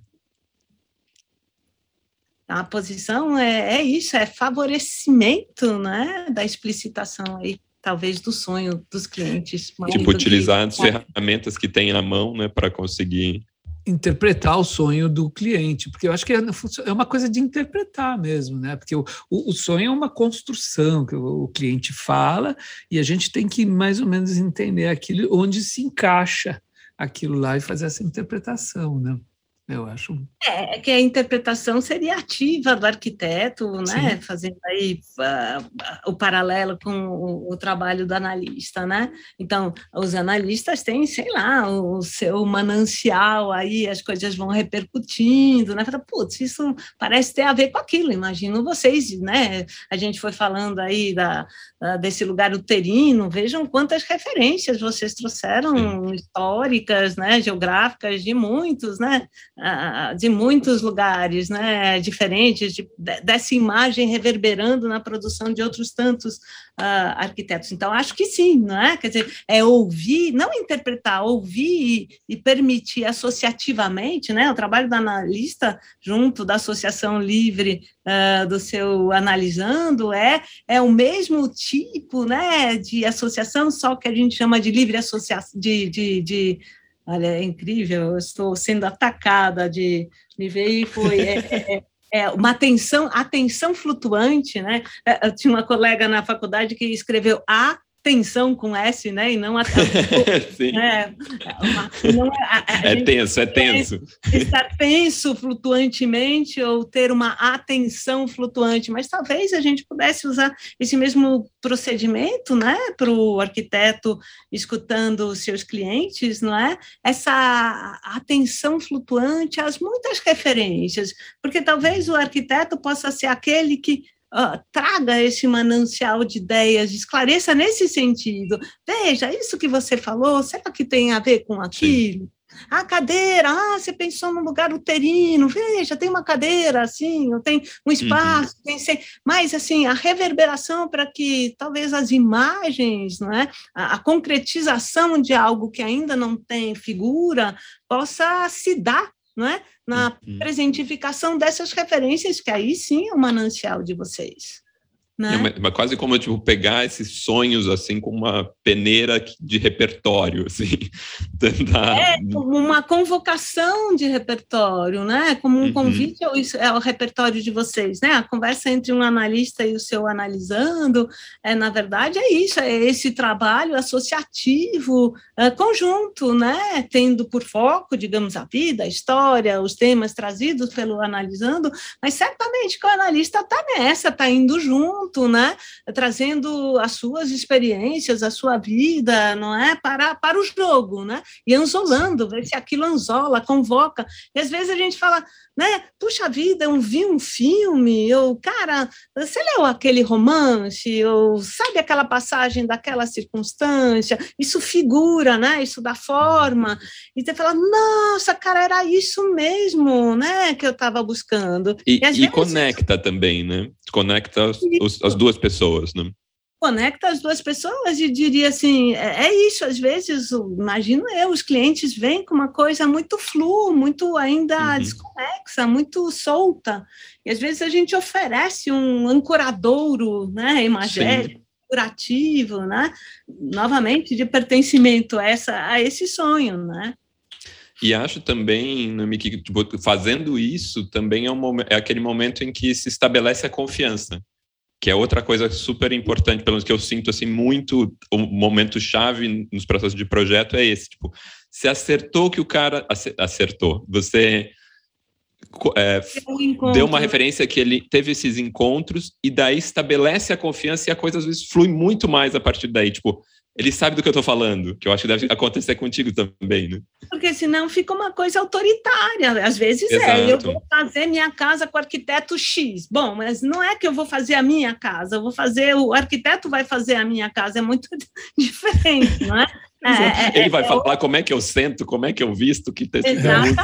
A posição é, é isso, é favorecimento né, da explicitação aí, talvez do sonho dos clientes. Tipo, utilizar as ferramentas que tem na mão né, para conseguir interpretar o sonho do cliente, porque eu acho que é, é uma coisa de interpretar mesmo, né? Porque o, o, sonho é uma construção que o, o, cliente fala e a gente tem que mais ou menos entender aquilo onde se encaixa aquilo lá e fazer essa interpretação, né? Eu acho. É, que a interpretação seria ativa do arquiteto, né? Sim. Fazendo aí uh, o paralelo com o, o, trabalho do analista, né? Então, os analistas têm, sei lá, o, o seu manancial aí, as coisas vão repercutindo, né? Fala, putz, isso parece ter a ver com aquilo, imagino vocês, né? A gente foi falando aí da, da desse lugar uterino, vejam quantas referências vocês trouxeram, Sim. históricas, né? Geográficas, de muitos, né? De muitos lugares, né, diferentes, de, dessa imagem reverberando na produção de outros tantos uh, arquitetos. Então, acho que sim, não é? Quer dizer, é ouvir, não interpretar, ouvir e, e permitir associativamente, né? O trabalho do analista junto da associação livre uh, do seu analisando é, é o mesmo tipo, né, de associação, só que a gente chama de livre associação, de, de, de Olha, é incrível, eu estou sendo atacada de e foi. É, é, é, uma atenção, atenção flutuante, né? É, eu tinha uma colega na faculdade que escreveu a tensão com S, né? E não a. Sim. Né? Não é, é tenso, é tenso. Estar tenso flutuantemente ou ter uma atenção flutuante, mas talvez a gente pudesse usar esse mesmo procedimento, né? Para o arquiteto escutando os seus clientes, não é? Essa atenção flutuante às muitas referências, porque talvez o arquiteto possa ser aquele que uh, traga esse manancial de ideias, esclareça nesse sentido. Veja, isso que você falou, será que tem a ver com aquilo? Sim. A cadeira, ah, você pensou num lugar uterino, veja, tem uma cadeira assim, tenho um uhum. espaço, uhum. pensei, mas assim, a reverberação para que talvez as imagens, não é? A, a, concretização de algo que ainda não tem figura possa se dar, não é? Na uhum. presentificação dessas referências, que aí sim é o manancial de vocês. Né? mas, mas, quase como tipo pegar esses sonhos assim com uma peneira de repertório, assim, tentar... É como uma convocação de repertório, né? Como um uhum. convite ao, ao, repertório de vocês, né? A conversa entre um analista e o seu analisando, é na verdade é isso, é esse trabalho associativo é, conjunto, né? Tendo por foco, digamos, a vida, a história, os temas trazidos pelo analisando, mas certamente que o analista está nessa, está indo junto né? Trazendo as suas experiências, a sua vida, não é? Para, para o jogo, né? E anzolando, ver se aquilo anzola, convoca. E às vezes a gente fala, né? Puxa vida, eu vi um filme, ou, cara, você leu aquele romance, ou sabe aquela passagem daquela circunstância, isso figura, né? Isso dá forma, e você fala, nossa, cara, era isso mesmo, né? Que eu estava buscando. E, e, e conecta também, né? Conecta os, as duas pessoas, né? conecta as duas pessoas e diria assim, é, é, isso, às vezes, imagino eu, os clientes vêm com uma coisa muito flu, muito ainda uhum. desconexa, muito solta, e às vezes a gente oferece um ancoradouro, né, imagético, curativo, né, novamente, de pertencimento a, essa, a esse sonho, né. E acho também, Nami, que tipo, fazendo isso também é, um, é aquele momento em que se estabelece a confiança que é outra coisa super importante, pelo menos que eu sinto assim muito, o momento chave nos processos de projeto é esse, tipo, você acertou que o cara acertou, você é, um deu uma referência que ele teve esses encontros e daí estabelece a confiança e a coisa às vezes flui muito mais a partir daí, tipo, ele sabe do que eu estou falando, que eu acho que deve acontecer contigo também, né? Porque senão fica uma coisa autoritária. Às vezes Exato. é, eu vou fazer minha casa com o arquiteto X. Bom, mas não é que eu vou fazer a minha casa, eu vou fazer, o arquiteto vai fazer a minha casa, é muito diferente, não é? É, é, ele vai é, falar como é que eu sento, como é que eu visto, que Exatamente.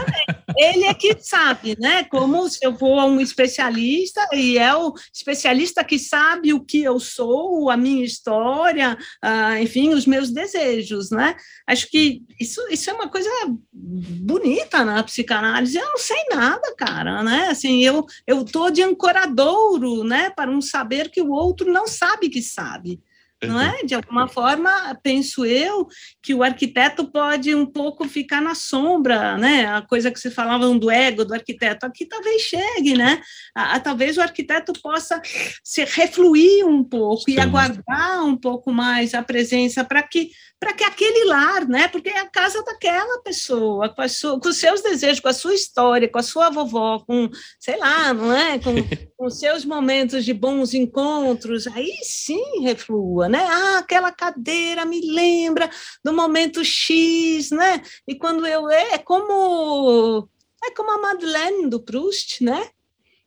ele é que sabe, né? Como se eu vou a um especialista e é o especialista que sabe o que eu sou, a minha história, uh, enfim, os meus desejos, né? Acho que isso, isso é uma coisa bonita na psicanálise. Eu não sei nada, cara, né? Assim, eu eu tô de ancoradouro, né? Para um saber que o outro não sabe que sabe não é? De alguma forma, penso eu que o arquiteto pode um pouco ficar na sombra, né? A coisa que se falavam do ego do arquiteto, aqui talvez chegue, né? A, a, talvez o arquiteto possa se refluir um pouco Sim. e aguardar um pouco mais a presença para que para que aquele lar, né? Porque é a casa daquela pessoa, com, sua, com os seus desejos, com a sua história, com a sua vovó, com, sei lá, não é? Com, com seus momentos de bons encontros, aí sim reflua, né? Ah, aquela cadeira me lembra do momento X, né? E quando eu é, é como é como a Madeleine do Proust, né?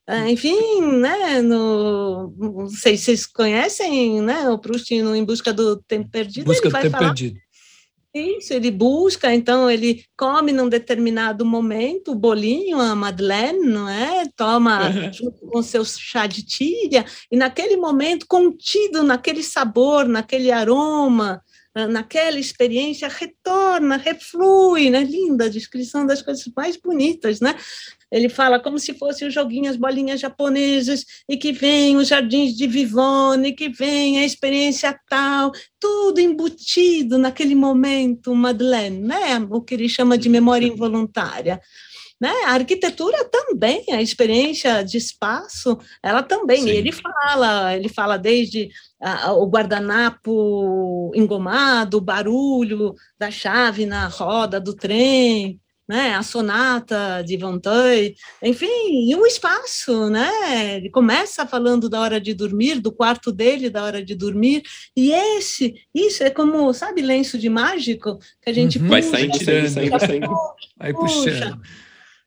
Ah, enfim, né, no, não sei se vocês conhecem, né, o Proust Em Busca do Tempo Perdido, busca ele vai falar, perdido. Isso, ele busca, então ele come num determinado momento o bolinho, a Madeleine, não é? Toma junto com seu chá de tilha, e naquele momento, contido naquele sabor, naquele aroma, ah, naquela experiência, retorna, reflui, né? Linda a descrição das coisas mais bonitas, né? Ele fala como se fossem os joguinhos, as bolinhas japonesas, e que vem os jardins de Vivone, que vem a experiência tal, tudo embutido naquele momento, Madeleine, né? o que ele chama de memória involuntária. Né? A arquitetura também, a experiência de espaço, ela também. Sim. Ele fala, ele fala desde ah, o guardanapo engomado, o barulho da chave na roda do trem, né, a sonata de Vinteuil, enfim, e o espaço, né, ele começa falando da hora de dormir, do quarto dele, da hora de dormir, e esse, isso é como, sabe, lenço de mágico, que a gente uhum. puxa, vai saindo, saindo, saindo, saindo. Vai puxando.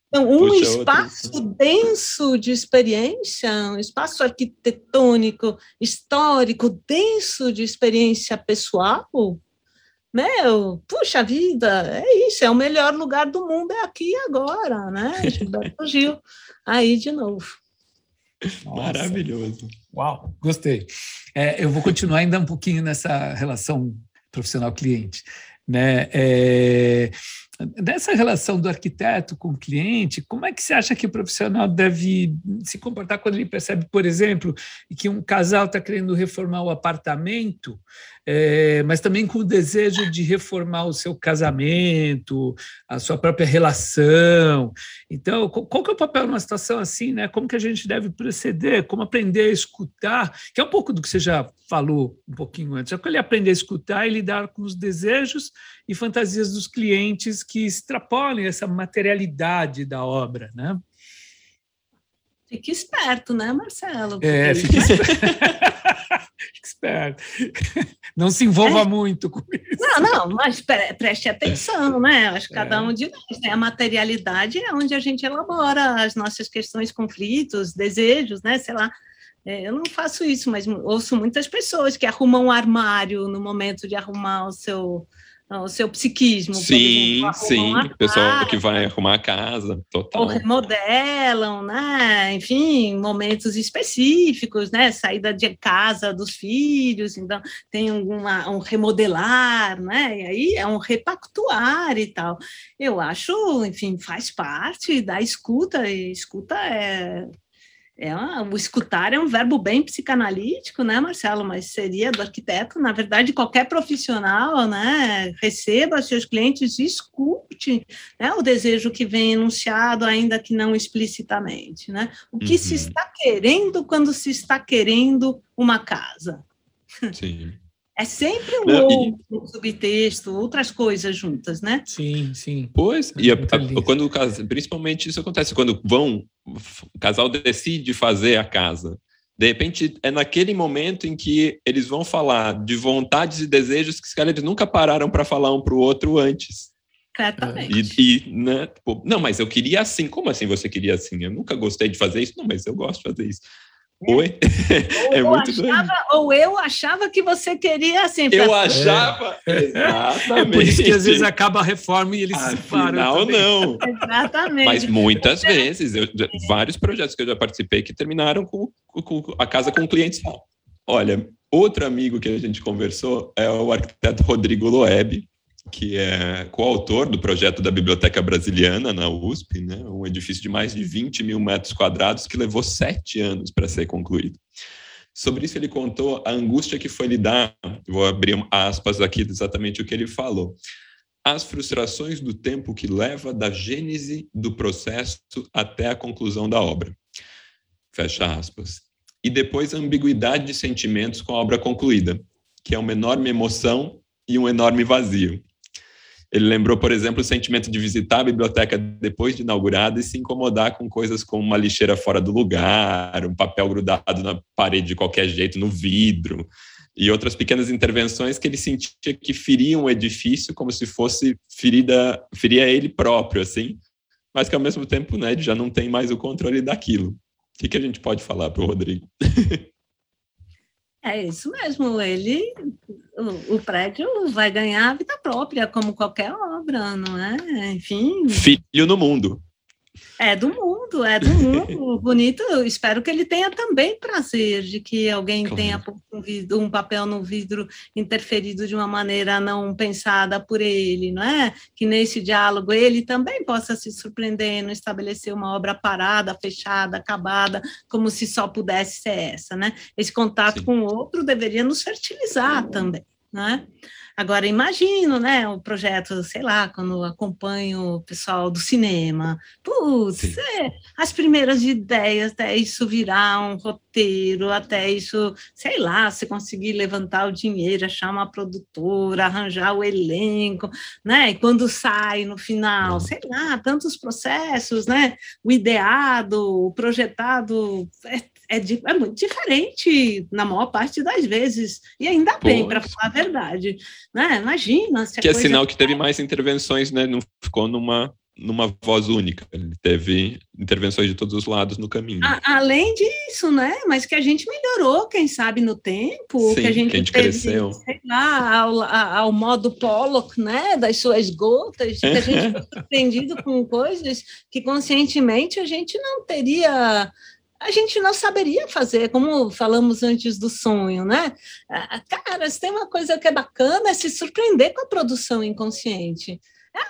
Então, um Puxa espaço outro. denso de experiência, um espaço arquitetônico, histórico, denso de experiência pessoal, meu, puxa vida, é isso, é o melhor lugar do mundo, é aqui e agora, né? Gilberto Gil, aí de novo. Nossa. Maravilhoso. Uau, gostei. É, eu vou continuar ainda um pouquinho nessa relação profissional-cliente. Né? É, Dessa relação do arquiteto com o cliente, como é que você acha que o profissional deve se comportar quando ele percebe, por exemplo, que um casal está querendo reformar o apartamento, é, mas também com o desejo de reformar o seu casamento, a sua própria relação? Então, qual que é o papel numa situação assim, né? Como que a gente deve proceder? Como aprender a escutar? Que é um pouco do que você já falou um pouquinho antes. É ele aprender a escutar e lidar com os desejos e fantasias dos clientes que extrapolem essa materialidade da obra, né? Fique esperto, né, Marcelo? É, fique esperto. esperto. Não se envolva é. muito com isso. Não, não, mas preste atenção, né? Acho que cada é. um de nós tem a materialidade é onde a gente elabora as nossas questões, conflitos, desejos, né? Sei lá. É, eu não faço isso, mas ouço muitas pessoas que arrumam um armário no momento de arrumar o seu o seu psiquismo. Sim, exemplo, sim, o pessoal que vai arrumar a casa, total. Ou remodelam, né? Enfim, momentos específicos, né? Saída de casa dos filhos, então tem uma, um remodelar, né? E aí é um repactuar e tal. Eu acho, enfim, faz parte da escuta, e escuta é é uma, o escutar é um verbo bem psicanalítico, né, Marcelo? Mas seria do arquiteto, na verdade, qualquer profissional, né? Receba seus clientes, escute né, o desejo que vem enunciado, ainda que não explicitamente, né? O que uhum. se está querendo quando se está querendo uma casa. Sim. É sempre um Não, outro e... subtexto, outras coisas juntas, né? Sim, sim. Pois, e a, a, quando principalmente isso acontece quando vão, o casal decide fazer a casa. De repente, é naquele momento em que eles vão falar de vontades e desejos que, eles nunca pararam para falar um para o outro antes. Exatamente. E, e né, tipo, não, mas eu queria assim. Como assim você queria assim? Eu nunca gostei de fazer isso. Não, mas eu gosto de fazer isso. Oi? Ou, é muito achava, ou eu achava que você queria assim. Eu achava. É. Exatamente. É por isso que às vezes acaba a reforma e eles se separam. Não, não. Exatamente. Mas muitas vezes, eu, vários projetos que eu já participei que terminaram com, com, com a casa com clientes. Olha, outro amigo que a gente conversou é o arquiteto Rodrigo Loeb, que é coautor do projeto da Biblioteca Brasiliana na USP, né? um edifício de mais de 20 mil metros quadrados que levou sete anos para ser concluído. Sobre isso, ele contou a angústia que foi lidar, vou abrir aspas aqui exatamente o que ele falou, as frustrações do tempo que leva da gênese do processo até a conclusão da obra. Fecha aspas. E depois a ambiguidade de sentimentos com a obra concluída, que é uma enorme emoção e um enorme vazio. Ele lembrou, por exemplo, o sentimento de visitar a biblioteca depois de inaugurada e se incomodar com coisas como uma lixeira fora do lugar, um papel grudado na parede de qualquer jeito, no vidro, e outras pequenas intervenções que ele sentia que feriam o edifício como se fosse ferida, feria ele próprio, assim, mas que ao mesmo tempo, né, ele já não tem mais o controle daquilo. O que, que a gente pode falar para o Rodrigo? É isso mesmo, ele, o, o, prédio vai ganhar vida própria, como qualquer obra, não é? Enfim. Filho no mundo. É do mundo, é do mundo. Bonito, eu espero que ele tenha também prazer de que alguém claro. tenha um, vidro, um, papel no vidro interferido de uma maneira não pensada por ele, não é? Que nesse diálogo ele também possa se surpreender no estabelecer uma obra parada, fechada, acabada, como se só pudesse ser essa, né? Esse contato Sim. com o outro deveria nos fertilizar também, não é? Agora, imagino, né, o projeto, sei lá, quando acompanho o pessoal do cinema. Putz, é, as primeiras ideias, até isso virar um roteiro, até isso, sei lá, se conseguir levantar o dinheiro, achar uma produtora, arranjar o elenco, né? E quando sai no final, uhum. sei lá, tantos processos, né? O ideado, o projetado, é é, é, muito diferente na maior parte das vezes. E ainda bem, para falar a verdade. Né? Imagina. que é sinal que teve mais intervenções, né? Não ficou numa numa voz única. Ele teve intervenções de todos os lados no caminho. A, além disso, né? Mas que a gente melhorou, quem sabe, no tempo, Sim, que a gente, que a gente teve, cresceu. Sei lá, ao, ao, modo Pollock, né? Das suas gotas, que a gente foi surpreendido com coisas que conscientemente a gente não teria a gente não saberia fazer, como falamos antes do sonho, né? Ah, cara, tem uma coisa que é bacana, é se surpreender com a produção inconsciente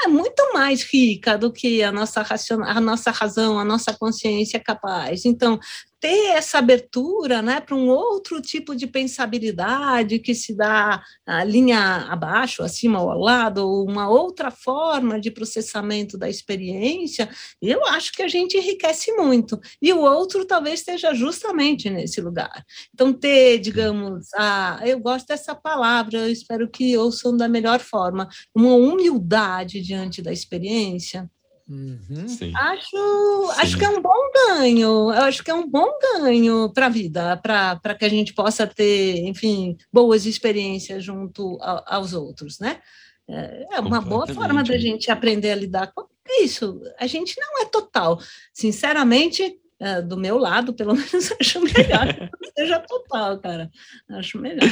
é muito mais rica do que a nossa, a nossa razão, a nossa consciência é capaz. Então, ter essa abertura né, para um outro tipo de pensabilidade que se dá a linha abaixo, acima ou ao lado, ou uma outra forma de processamento da experiência, eu acho que a gente enriquece muito. E o outro talvez esteja justamente nesse lugar. Então, ter, digamos, a, eu gosto dessa palavra, eu espero que ouçam da melhor forma, uma humildade diante da experiência Uhum. Acho, acho que é um bom ganho, acho que é um bom ganho para a vida, para que a gente possa ter, enfim, boas experiências junto a, aos outros, né? É, é uma boa forma da gente aprender a lidar com isso. A gente não é total. Sinceramente, é, do meu lado, pelo menos, acho melhor que seja total, cara. Acho melhor.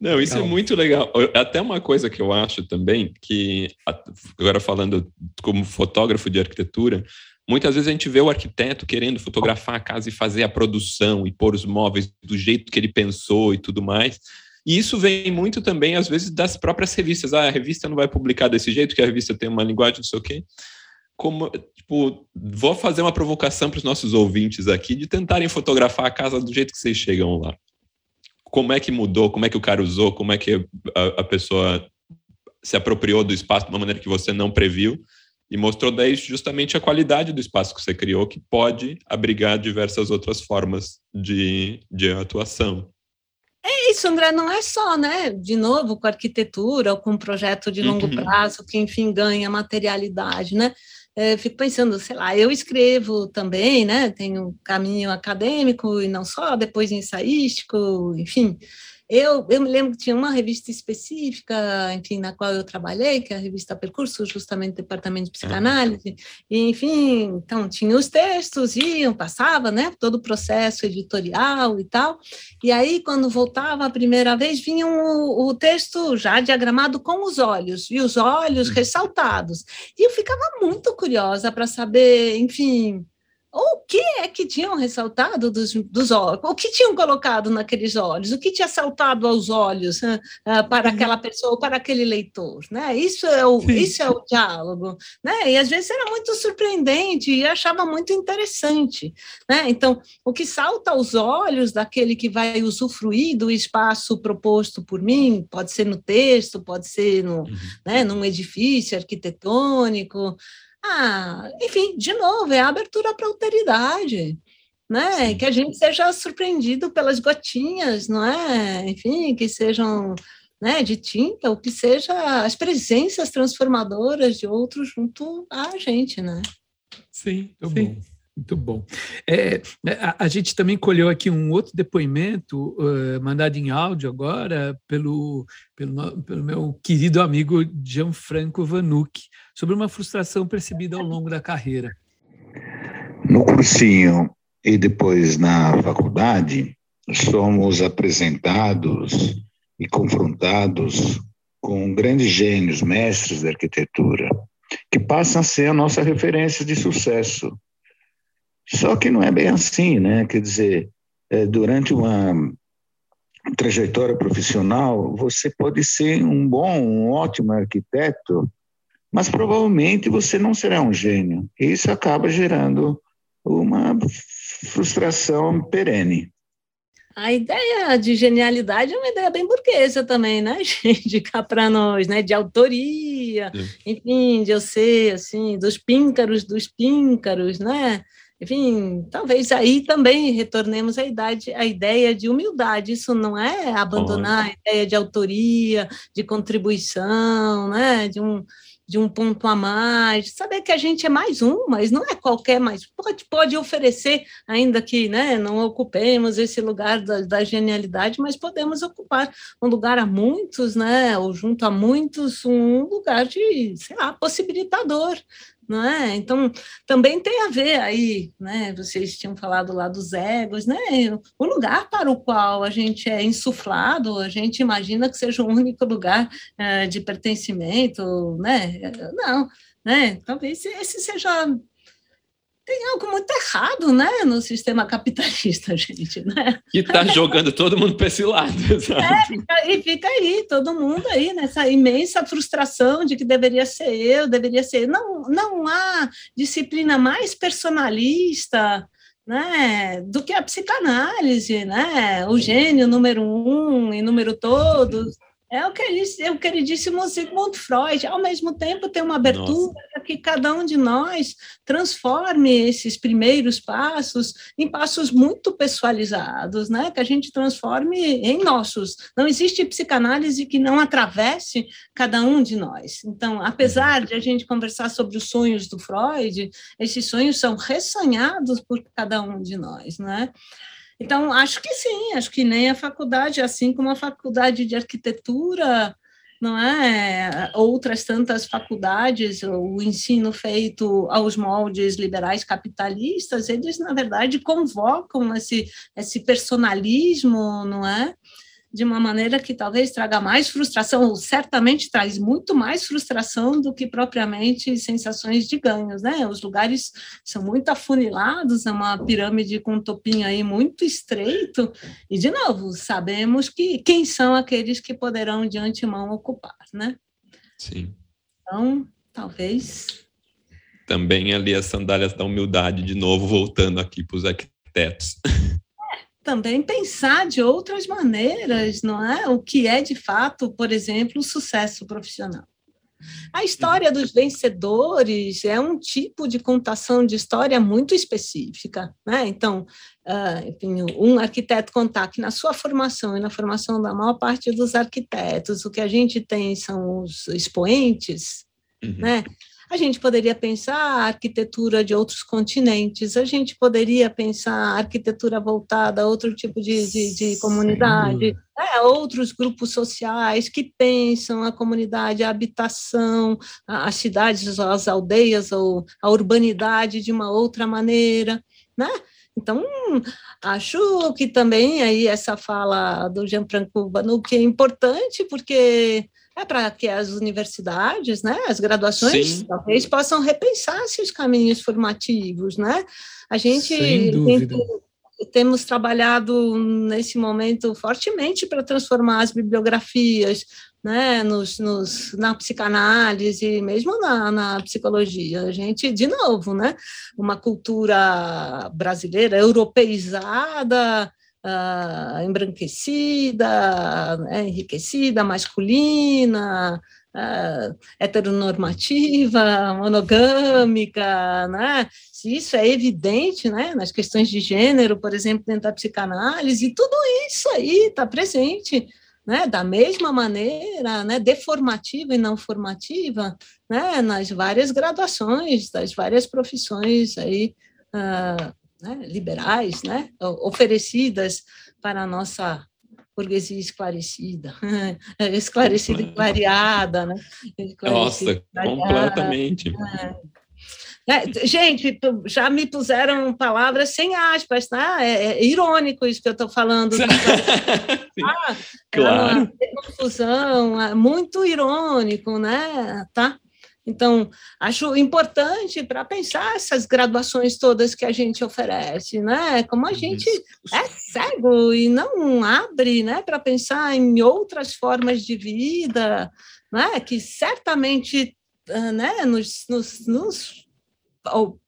Não, isso é legal. é muito legal. Até uma coisa que eu acho também, que agora falando como fotógrafo de arquitetura, muitas vezes a gente vê o arquiteto querendo fotografar a casa e fazer a produção e pôr os móveis do jeito que ele pensou e tudo mais. E isso vem muito também, às vezes, das próprias revistas. Ah, a revista não vai publicar desse jeito, que a revista tem uma linguagem, não sei o quê. Como, tipo, vou fazer uma provocação para os nossos ouvintes aqui de tentarem fotografar a casa do jeito que vocês chegam lá como é que mudou, como é que o cara usou, como é que a, a pessoa se apropriou do espaço de uma maneira que você não previu e mostrou daí justamente a qualidade do espaço que você criou, que pode abrigar diversas outras formas de, de atuação. É isso, André, não é só, né? De novo, com arquitetura ou com um projeto de longo uhum. prazo, que enfim ganha materialidade, né? É, fico pensando, sei lá, eu escrevo também, né? Tenho caminho acadêmico e não só, depois ensaístico, enfim. Eu, eu me lembro que tinha uma revista específica, enfim, na qual eu trabalhei, que é a revista Percurso, justamente Departamento de Psicanálise, e, enfim, então tinha os textos, iam, passava, né, todo o processo editorial e tal, e aí, quando voltava a primeira vez, vinha o, o texto já diagramado com os olhos, e os olhos ressaltados, e eu ficava muito curiosa para saber, enfim, o que é que tinham ressaltado dos, dos olhos? O que tinham colocado naqueles olhos? O que tinha saltado aos olhos para uhum. aquela pessoa, para aquele leitor? Né? Isso, é o, isso é o diálogo. Né? E às vezes era muito surpreendente e achava muito interessante. Né? Então, o que salta aos olhos daquele que vai usufruir do espaço proposto por mim, pode ser no texto, pode ser no, uhum. né, num edifício arquitetônico, ah, enfim, de novo, é a abertura para a alteridade, né? Que a gente seja surpreendido pelas gotinhas, não é? Enfim, que sejam né, de tinta, ou que seja as presenças transformadoras de outros junto a gente, né? Sim, muito Sim. bom. Muito bom. É, a, a, gente também colheu aqui um outro depoimento uh, mandado em áudio agora pelo, pelo, pelo meu querido amigo Gianfranco Vanucci sobre uma frustração percebida ao longo da carreira. No cursinho e depois na faculdade, somos apresentados e confrontados com grandes gênios, mestres da arquitetura, que passam a ser a nossa referência de sucesso. Só que não é bem assim, né? Quer dizer, é, durante uma trajetória profissional, você pode ser um bom, um ótimo arquiteto, mas provavelmente você não será um gênio. E isso acaba gerando uma frustração perene. A ideia de genialidade é uma ideia bem burguesa também, né, gente? Cá para nós, né? De autoria, Sim. enfim, de eu ser, assim, dos píncaros dos píncaros, né? Enfim, talvez aí também retornemos à, idade, à ideia de humildade. Isso não é abandonar a ideia de autoria, de contribuição, né? De um, de um ponto a mais, saber que a gente é mais um, mas não é qualquer mais. Pode, pode oferecer, ainda que né, não ocupemos esse lugar da, da, genialidade, mas podemos ocupar um lugar a muitos, né, ou junto a muitos, um lugar de, sei lá, possibilitador é? Então, também tem a ver aí, né? Vocês tinham falado lá dos egos, né? O lugar para o qual a gente é insuflado, a gente imagina que seja o único lugar é, de pertencimento, né? Não, né? Talvez esse seja tem algo muito errado, né, no sistema capitalista, gente, né? E está jogando todo mundo para esse lado, sabe? É, e fica aí, todo mundo aí, nessa imensa frustração de que deveria ser eu, deveria ser... Não, não há disciplina mais personalista, né, do que a psicanálise, né? O gênio número um e número todos, é o, que ele, é o queridíssimo Sigmund Freud. Ao mesmo tempo, tem uma abertura para que cada um de nós transforme esses primeiros passos em passos muito pessoalizados, né? que a gente transforme em nossos. Não existe psicanálise que não atravesse cada um de nós. Então, apesar de a gente conversar sobre os sonhos do Freud, esses sonhos são ressonhados por cada um de nós. Né? Então, acho que sim, acho que nem a faculdade, assim como a faculdade de arquitetura, não é? Outras tantas faculdades, o ensino feito aos moldes liberais capitalistas, eles, na verdade, convocam esse, esse personalismo, não é? De uma maneira que talvez traga mais frustração, ou certamente traz muito mais frustração do que propriamente sensações de ganhos, né? Os lugares são muito afunilados, é uma pirâmide com um topinho aí muito estreito, e, de novo, sabemos que quem são aqueles que poderão de antemão ocupar, né? Sim. Então, talvez... Também ali as sandálias da humildade, de novo, voltando aqui para os arquitetos. também pensar de outras maneiras, não é? O que é de fato, por exemplo, o sucesso profissional. A história dos vencedores é um tipo de contação de história muito específica, né? Então, uh, enfim, um arquiteto contar que na sua formação e na formação da maior parte dos arquitetos, o que a gente tem são os expoentes, uhum. né? A gente poderia pensar a arquitetura de outros continentes, a gente poderia pensar a arquitetura voltada a outro tipo de, de, de comunidade, é, outros grupos sociais que pensam a comunidade, a habitação, as cidades, as aldeias ou a urbanidade de uma outra maneira, né? Então, acho que também aí essa fala do Jean-Franco Banuc é importante, porque é para que as universidades, né, as graduações, Sim. talvez possam repensar seus caminhos formativos, né? A gente tem, temos trabalhado nesse momento fortemente para transformar as bibliografias, né, nos, nos, na psicanálise, mesmo na, na psicologia. A gente, de novo, né, uma cultura brasileira europeizada, uh, embranquecida, né, enriquecida, masculina, uh, heteronormativa, monogâmica, né? Se isso é evidente, né, nas questões de gênero, por exemplo, dentro da psicanálise, tudo isso aí está presente, né, da mesma maneira, né, deformativa e não formativa, né, nas várias graduações, das várias profissões aí, uh, né, liberais, né, oferecidas para a nossa burguesia esclarecida, esclarecida e clareada, né? Nossa, completamente. É. É, gente, já me puseram palavras sem aspas, tá? É, é irônico isso que eu estou falando. ah, claro. É confusão, é muito irônico, né? Tá? Então, acho importante para pensar essas graduações todas que a gente oferece, né? Como a gente é cego e não abre, né, para pensar em outras formas de vida, né, que certamente, né, nos, nos, nos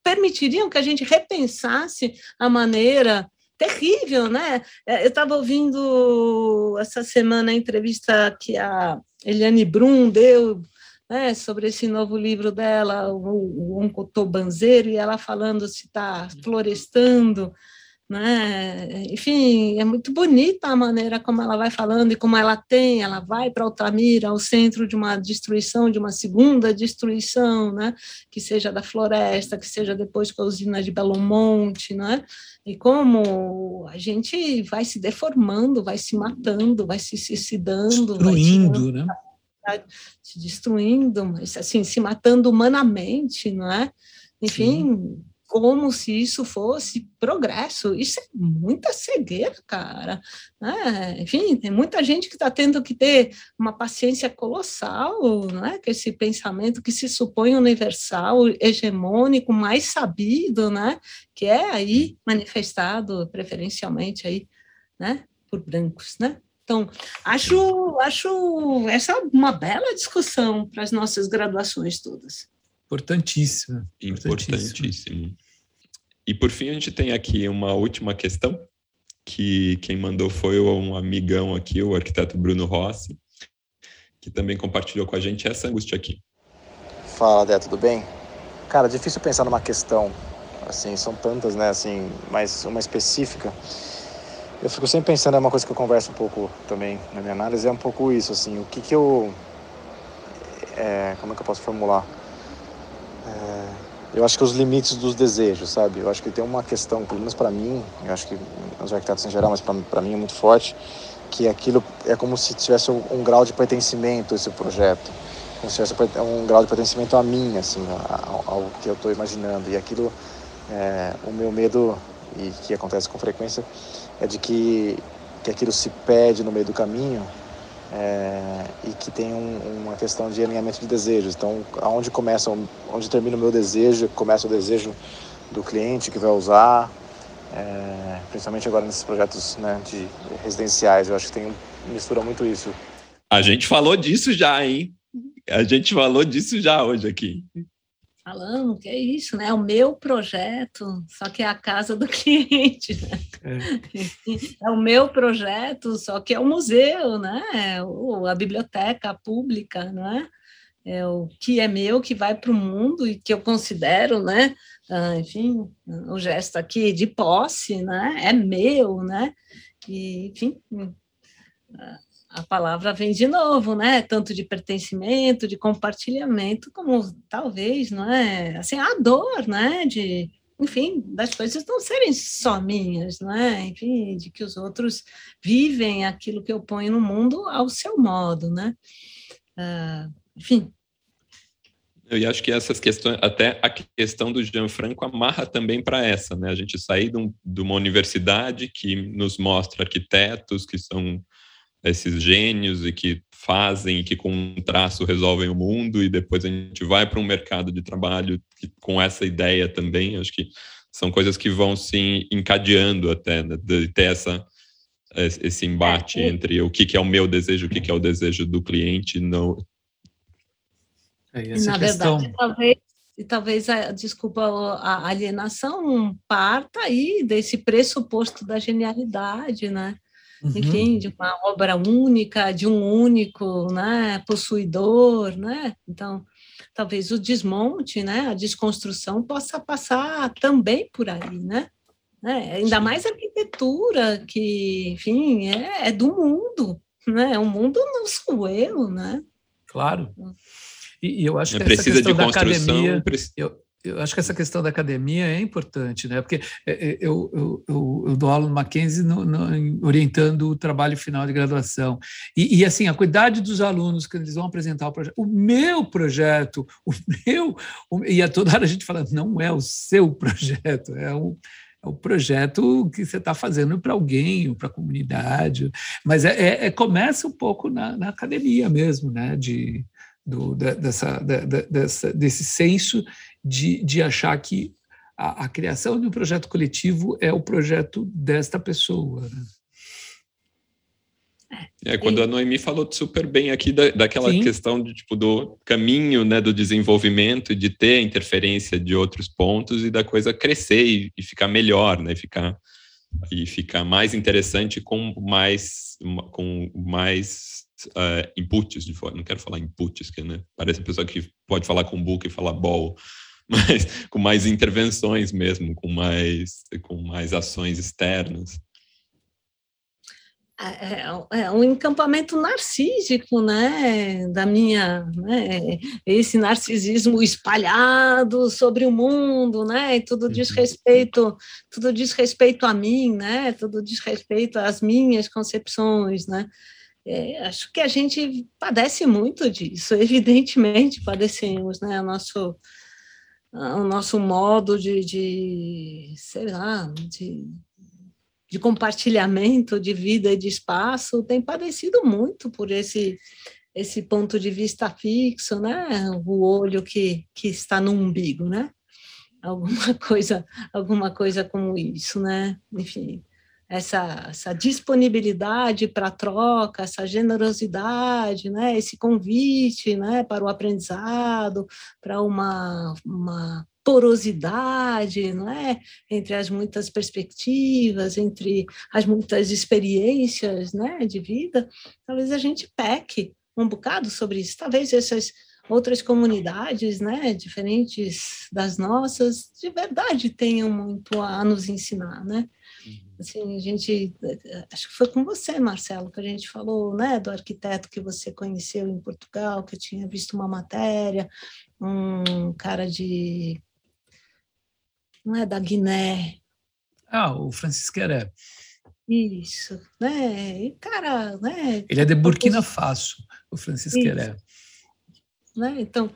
permitiriam que a gente repensasse a maneira terrível, né? É, eu estava ouvindo essa semana a entrevista que a Eliane Brum deu né, sobre esse novo livro dela, o, o Oncotobanzeiro, e ela falando se está florestando, né? Enfim, é muito bonita a maneira como ela vai falando e como ela tem, ela vai para Altamira, ao centro de uma destruição, de uma segunda destruição, né? Que seja da floresta, que seja depois com a usina de Belo Monte, né? E como a gente vai se deformando, vai se matando, vai se suicidando, destruindo, né? Está se destruindo, mas assim, se matando humanamente, não é? Enfim, Sim como se isso fosse progresso. Isso é muita cegueira, cara. Né? Enfim, tem muita gente que está tendo que ter uma paciência colossal né? com esse pensamento que se supõe universal, hegemônico, mais sabido, né? que é aí manifestado preferencialmente aí, né? por brancos. Né? Então, acho, acho essa uma bela discussão para as nossas graduações todas. Importantíssimo. Importantíssimo. E por fim, a gente tem aqui uma última questão, que quem mandou foi um amigão aqui, o arquiteto Bruno Rossi, que também compartilhou com a gente essa angústia aqui. Fala, Dé, tudo bem? Cara, difícil pensar numa questão, assim, são tantas, né, assim, mas uma específica. Eu fico sempre pensando, é uma coisa que eu converso um pouco também na minha análise, é um pouco isso, assim, o que que eu... É, como é que eu posso formular? É, eu acho que os limites dos desejos, sabe? Eu acho que tem uma questão, pelo menos para mim, eu acho que os arquitetos em geral, mas para mim é muito forte, que aquilo é como se tivesse um, um grau de pertencimento esse projeto, como se tivesse um grau de pertencimento a mim, assim, ao, ao que eu estou imaginando. E aquilo, é, o meu medo e que acontece com frequência é de que que aquilo se perde no meio do caminho é, e que tem um, uma questão de alinhamento de desejos. Então, aonde começa, onde termina o meu desejo, começa o desejo do cliente que vai usar, é, principalmente agora nesses projetos né, de residenciais. Eu acho que tem mistura muito isso. A gente falou disso já, hein? A gente falou disso já hoje aqui falando que é isso, né? É o meu projeto, só que é a casa do cliente. Né? É. é. o meu projeto, só que é o museu, né? Ou a biblioteca pública, não é? É o que é meu, que vai para o mundo e que eu considero, né? Ah, enfim, o gesto aqui de posse, né? É meu, né? E, enfim, a palavra vem de novo, né? Tanto de pertencimento, de compartilhamento, como talvez, não é? Assim, a dor, né? De, enfim, das coisas não serem só minhas, não é? Enfim, de que os outros vivem aquilo que eu ponho no mundo ao seu modo, né? Uh, enfim. Eu acho que essas questões, até a questão do Gianfranco amarra também para essa, né? A gente sair de, um, de uma universidade que nos mostra arquitetos que são esses gênios e que fazem, que com um traço resolvem o mundo, e depois a gente vai para um mercado de trabalho que, com essa ideia também. Acho que são coisas que vão se encadeando até, né, de ter essa, esse embate é, entre o que, que é o meu desejo, o que, que é o desejo do cliente. Não... É, Na questão... verdade, talvez e talvez a desculpa a alienação parta aí desse pressuposto da genialidade, né? Uhum. enfim, de uma obra única, de um único né, possuidor, né? Então, talvez o desmonte, né, a desconstrução possa passar também por aí, né? É, ainda mais a arquitetura, que, enfim, é, é do mundo, né? O mundo não sou eu, né? Claro. Então e, e eu acho que precisa essa questão de da academia, eu, eu acho que essa questão da academia é importante, né? Porque é, é, eu, eu, eu, eu dou aula no Mackenzie no, no, orientando o trabalho final de graduação. E, e, assim, a quantidade dos alunos que eles vão apresentar o projeto, o meu projeto, o meu, o, e a toda hora a gente fala, não é o seu projeto, é o, é o projeto que você está fazendo para alguém, para a comunidade. Mas é, é, é, começa um pouco na, na academia mesmo, né? De, do, dessa, dessa, desse senso de, de achar que a, a, criação de um projeto coletivo é o projeto desta pessoa. Né? É, quando a Noemi falou super bem aqui da, daquela Sim. questão de, tipo, do caminho né, do desenvolvimento, de ter interferência de outros pontos e da coisa crescer e, e ficar melhor, né, ficar, e ficar mais interessante com mais, com mais uh, inputs, de fora. não quero falar inputs, que né, parece uma pessoa que pode falar com book e falar ball, mas com mais intervenções mesmo, com mais, com mais ações externas. É, é, é um encampamento narcísico, né, da minha, né, esse narcisismo espalhado sobre o mundo, né, e tudo diz uhum. respeito, tudo diz respeito a mim, né, tudo diz respeito às minhas concepções, né, é, acho que a gente padece muito disso, evidentemente padecemos, né? O nosso, o nosso modo de, de sei lá, de, de compartilhamento de vida e de espaço tem padecido muito por esse esse ponto de vista fixo, né? O olho que, que está no umbigo, né? Alguma coisa, alguma coisa como isso, né? Enfim, essa, essa disponibilidade para troca, essa generosidade, né? Esse convite, né? Para o aprendizado, para uma, uma porosidade, não é? Entre as muitas perspectivas, entre as muitas experiências, né? De vida, talvez a gente peque um bocado sobre isso. Talvez essas outras comunidades, né, diferentes das nossas, de verdade tenham muito a nos ensinar, né? Assim, a gente, acho que foi com você, Marcelo, que a gente falou, né, do arquiteto que você conheceu em Portugal, que tinha visto uma matéria, um cara de, não é da Guiné. Ah, o Francisco Heré. Isso, né? E cara, né? Ele é de Burkina Faso, o Francisco Queré. Né? Então,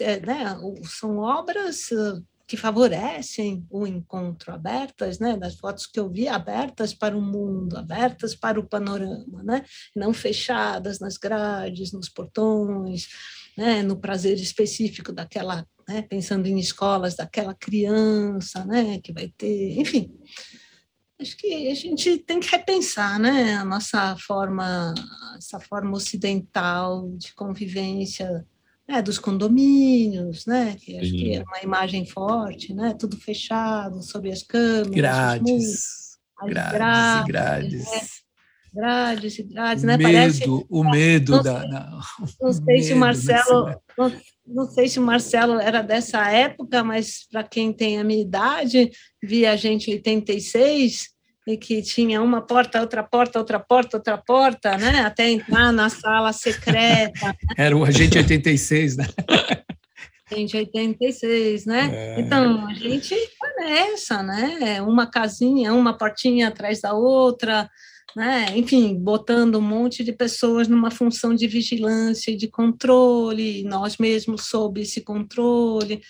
é, né, são obras ah, que favorecem o encontro, abertas, né, das fotos que eu vi, abertas para o mundo, abertas para o panorama, né, não fechadas nas grades, nos portões, né, no prazer específico daquela, né, pensando em escolas, daquela criança, né, que vai ter, enfim, acho que a gente tem que repensar, né, a nossa forma, essa forma ocidental de convivência, né, dos condomínios, né, que acho que é uma imagem forte, né, tudo fechado, sob as câmeras, grades, grades, grades, grades. Né, grades e grades, né? Medo, Parece, o medo não, da. Não, não sei se o Marcelo. Não, não, sei se o Marcelo era dessa época, mas para quem tem a minha idade, via a gente em 86 e que tinha uma porta, outra porta, outra porta, outra porta, né? Até entrar na sala secreta. Né? Era o Agente 86, né? Agente 86, né? É. Então, a gente está nessa, né? Uma casinha, uma portinha atrás da outra, né? enfim, botando um monte de pessoas numa função de vigilância e de controle, nós mesmos sob esse controle,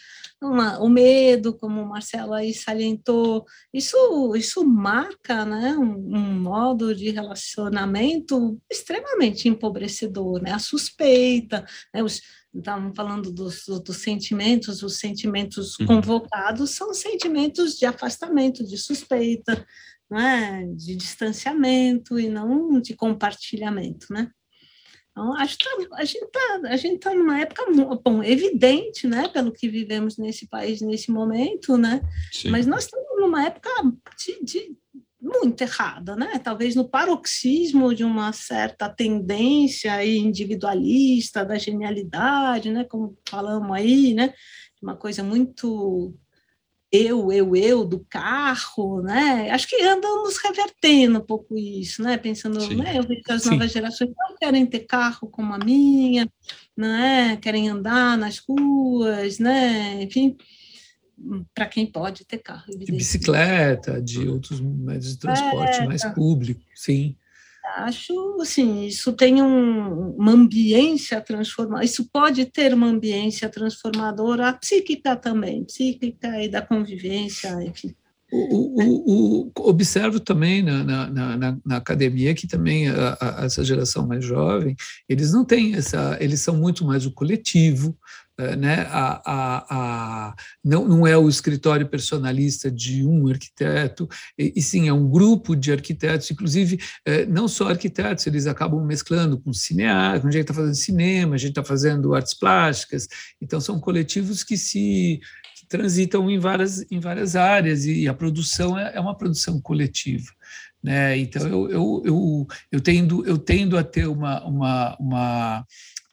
uma, o medo, como o Marcelo aí salientou, isso, isso marca né, um, um modo de relacionamento extremamente empobrecedor, né? a suspeita, né, os, estavam falando dos, dos, sentimentos, os sentimentos uhum. convocados são sentimentos de afastamento, de suspeita, né, de distanciamento e não de compartilhamento, né? Então, acho que tá, a gente está a gente tá numa época bom, evidente, né, pelo que vivemos nesse país nesse momento, né? Sim. Mas nós estamos numa época de, de, muito errada, né? Talvez no paroxismo de uma certa tendência individualista da genialidade, né? Como falamos aí, né? Uma coisa muito eu, eu, eu do carro, né? Acho que andamos revertendo um pouco isso, né? Pensando, Sim. né? Eu vejo que as Sim. novas gerações não querem ter carro como a minha, né? Querem andar nas ruas, né? Enfim, para quem pode ter carro. De bicicleta, de outros meios de transporte é, mais público, sim acho assim, isso tem um, uma ambiência transformadora, isso pode ter uma ambiência transformadora psíquica também, psíquica e da convivência, enfim. O, o, o, observo também na, na, na, na, academia que também a, a, essa geração mais jovem eles não têm essa eles são muito mais o coletivo né? a, a, a, não, não é o escritório personalista de um arquiteto, e, e sim é um grupo de arquitetos, inclusive eh, não só arquitetos, eles acabam mesclando com cineastas, a gente está fazendo cinema, a gente está fazendo artes plásticas, então são coletivos que se que transitam em várias, em várias áreas, e a produção é, é uma produção coletiva. Né? Então eu, eu, eu, eu, tendo, eu tendo a ter uma, uma, uma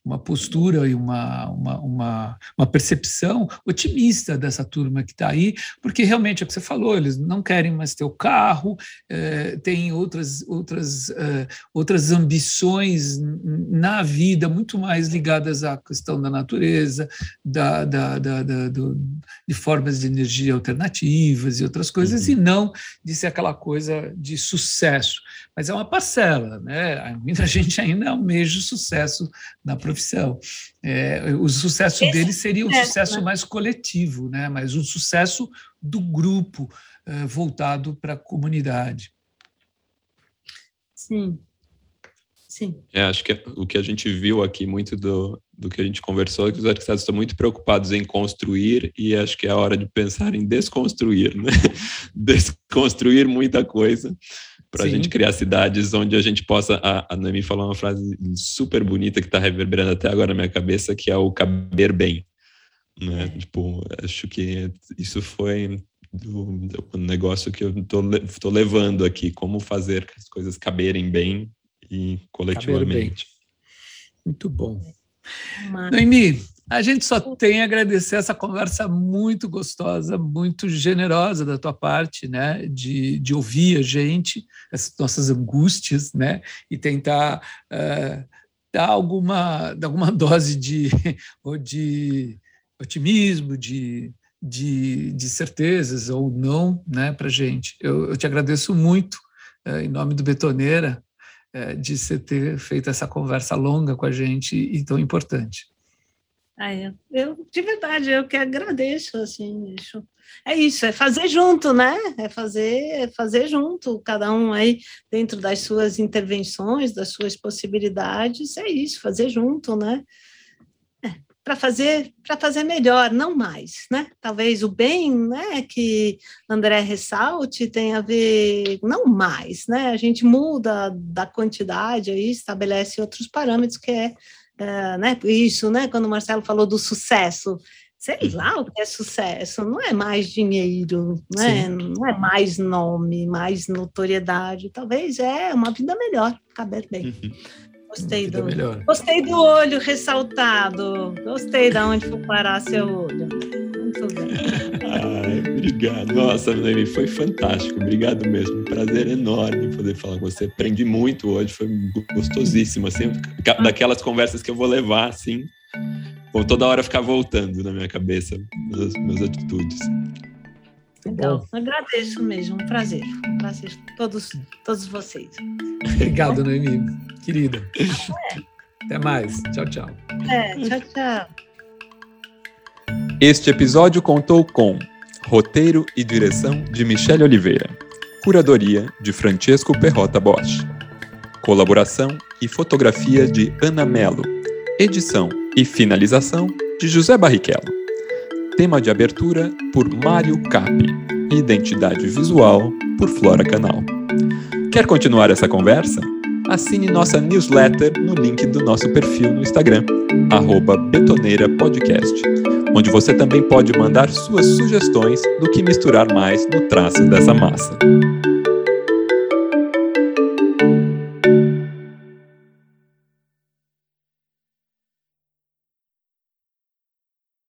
uma postura e uma, uma, uma, uma percepção otimista dessa turma que está aí, porque realmente é o que você falou, eles não querem mais ter o carro, é, têm outras, outras, é, outras ambições na vida muito mais ligadas à questão da natureza, da, da, da, da do, de formas de energia alternativas e outras coisas, uhum. e não de ser aquela coisa de sucesso. Mas é uma parcela, né? muita gente ainda almeja o sucesso na profissão. É, o sucesso Esse dele seria um sucesso né? mais coletivo, né? mas um sucesso do grupo é, voltado para a comunidade. Sim. Sim. É, acho que o que a gente viu aqui muito do, do que a gente conversou é que os arquitetos estão muito preocupados em construir e acho que é a hora de pensar em desconstruir, né? desconstruir muita coisa para a gente criar cidades onde a gente possa. A, a Noemi falou uma frase super bonita que está reverberando até agora na minha cabeça, que é o caber bem. Né? É. Tipo, acho que isso foi o negócio que eu estou levando aqui, como fazer as coisas caberem bem e coletivamente. Bem. Muito bom. Noemi, a gente só tem a agradecer essa conversa muito gostosa, muito generosa da tua parte, né? De, de ouvir a gente, essas nossas angústias, né? E tentar uh, dar alguma, dar alguma dose de, ou de otimismo, de, de, de certezas ou não, né? Para gente. Eu, eu te agradeço muito, uh, em nome do Betoneira, uh, de você ter feito essa conversa longa com a gente e tão importante. Ah, eu, eu, de verdade, eu que agradeço, assim. É isso, é fazer junto, né? É fazer, é fazer junto, cada um aí dentro das suas intervenções, das suas possibilidades, é isso, fazer junto, né? É, para fazer, para fazer melhor, não mais, né? Talvez o bem, né, que André ressalte tenha a ver, não mais, né? A gente muda da quantidade aí, estabelece outros parâmetros que é uh, né, isso, né, quando o Marcelo falou do sucesso, sei lá o que é sucesso, não é mais dinheiro, né? não é mais nome, mais notoriedade, talvez é uma vida melhor, caber bem. Uhum. Gostei do, melhor. gostei do olho ressaltado, gostei de onde foi parar seu olho. Muito bem. Obrigado. Nossa, Noemi, foi fantástico. Obrigado mesmo. prazer enorme poder falar com você. Aprendi muito hoje, foi gostosíssimo, assim, daquelas conversas que eu vou levar, assim, vou toda hora ficar voltando na minha cabeça, meus, meus atitudes. Legal, agradeço mesmo, um prazer, um prazer todos, todos vocês. Obrigado, Noemi, querida. Até mais, tchau, tchau. É, tchau, tchau. Este episódio contou com roteiro e direção de Michele Oliveira, curadoria de Francesco Perrota Bosch, colaboração e fotografia de Ana Melo, edição e finalização de José Barrichello. Tema de abertura por Mário Capi. Identidade visual por Flora Canal. Quer continuar essa conversa? Assine nossa newsletter no link do nosso perfil no Instagram, betoneirapodcast, onde você também pode mandar suas sugestões do que misturar mais no traço dessa massa.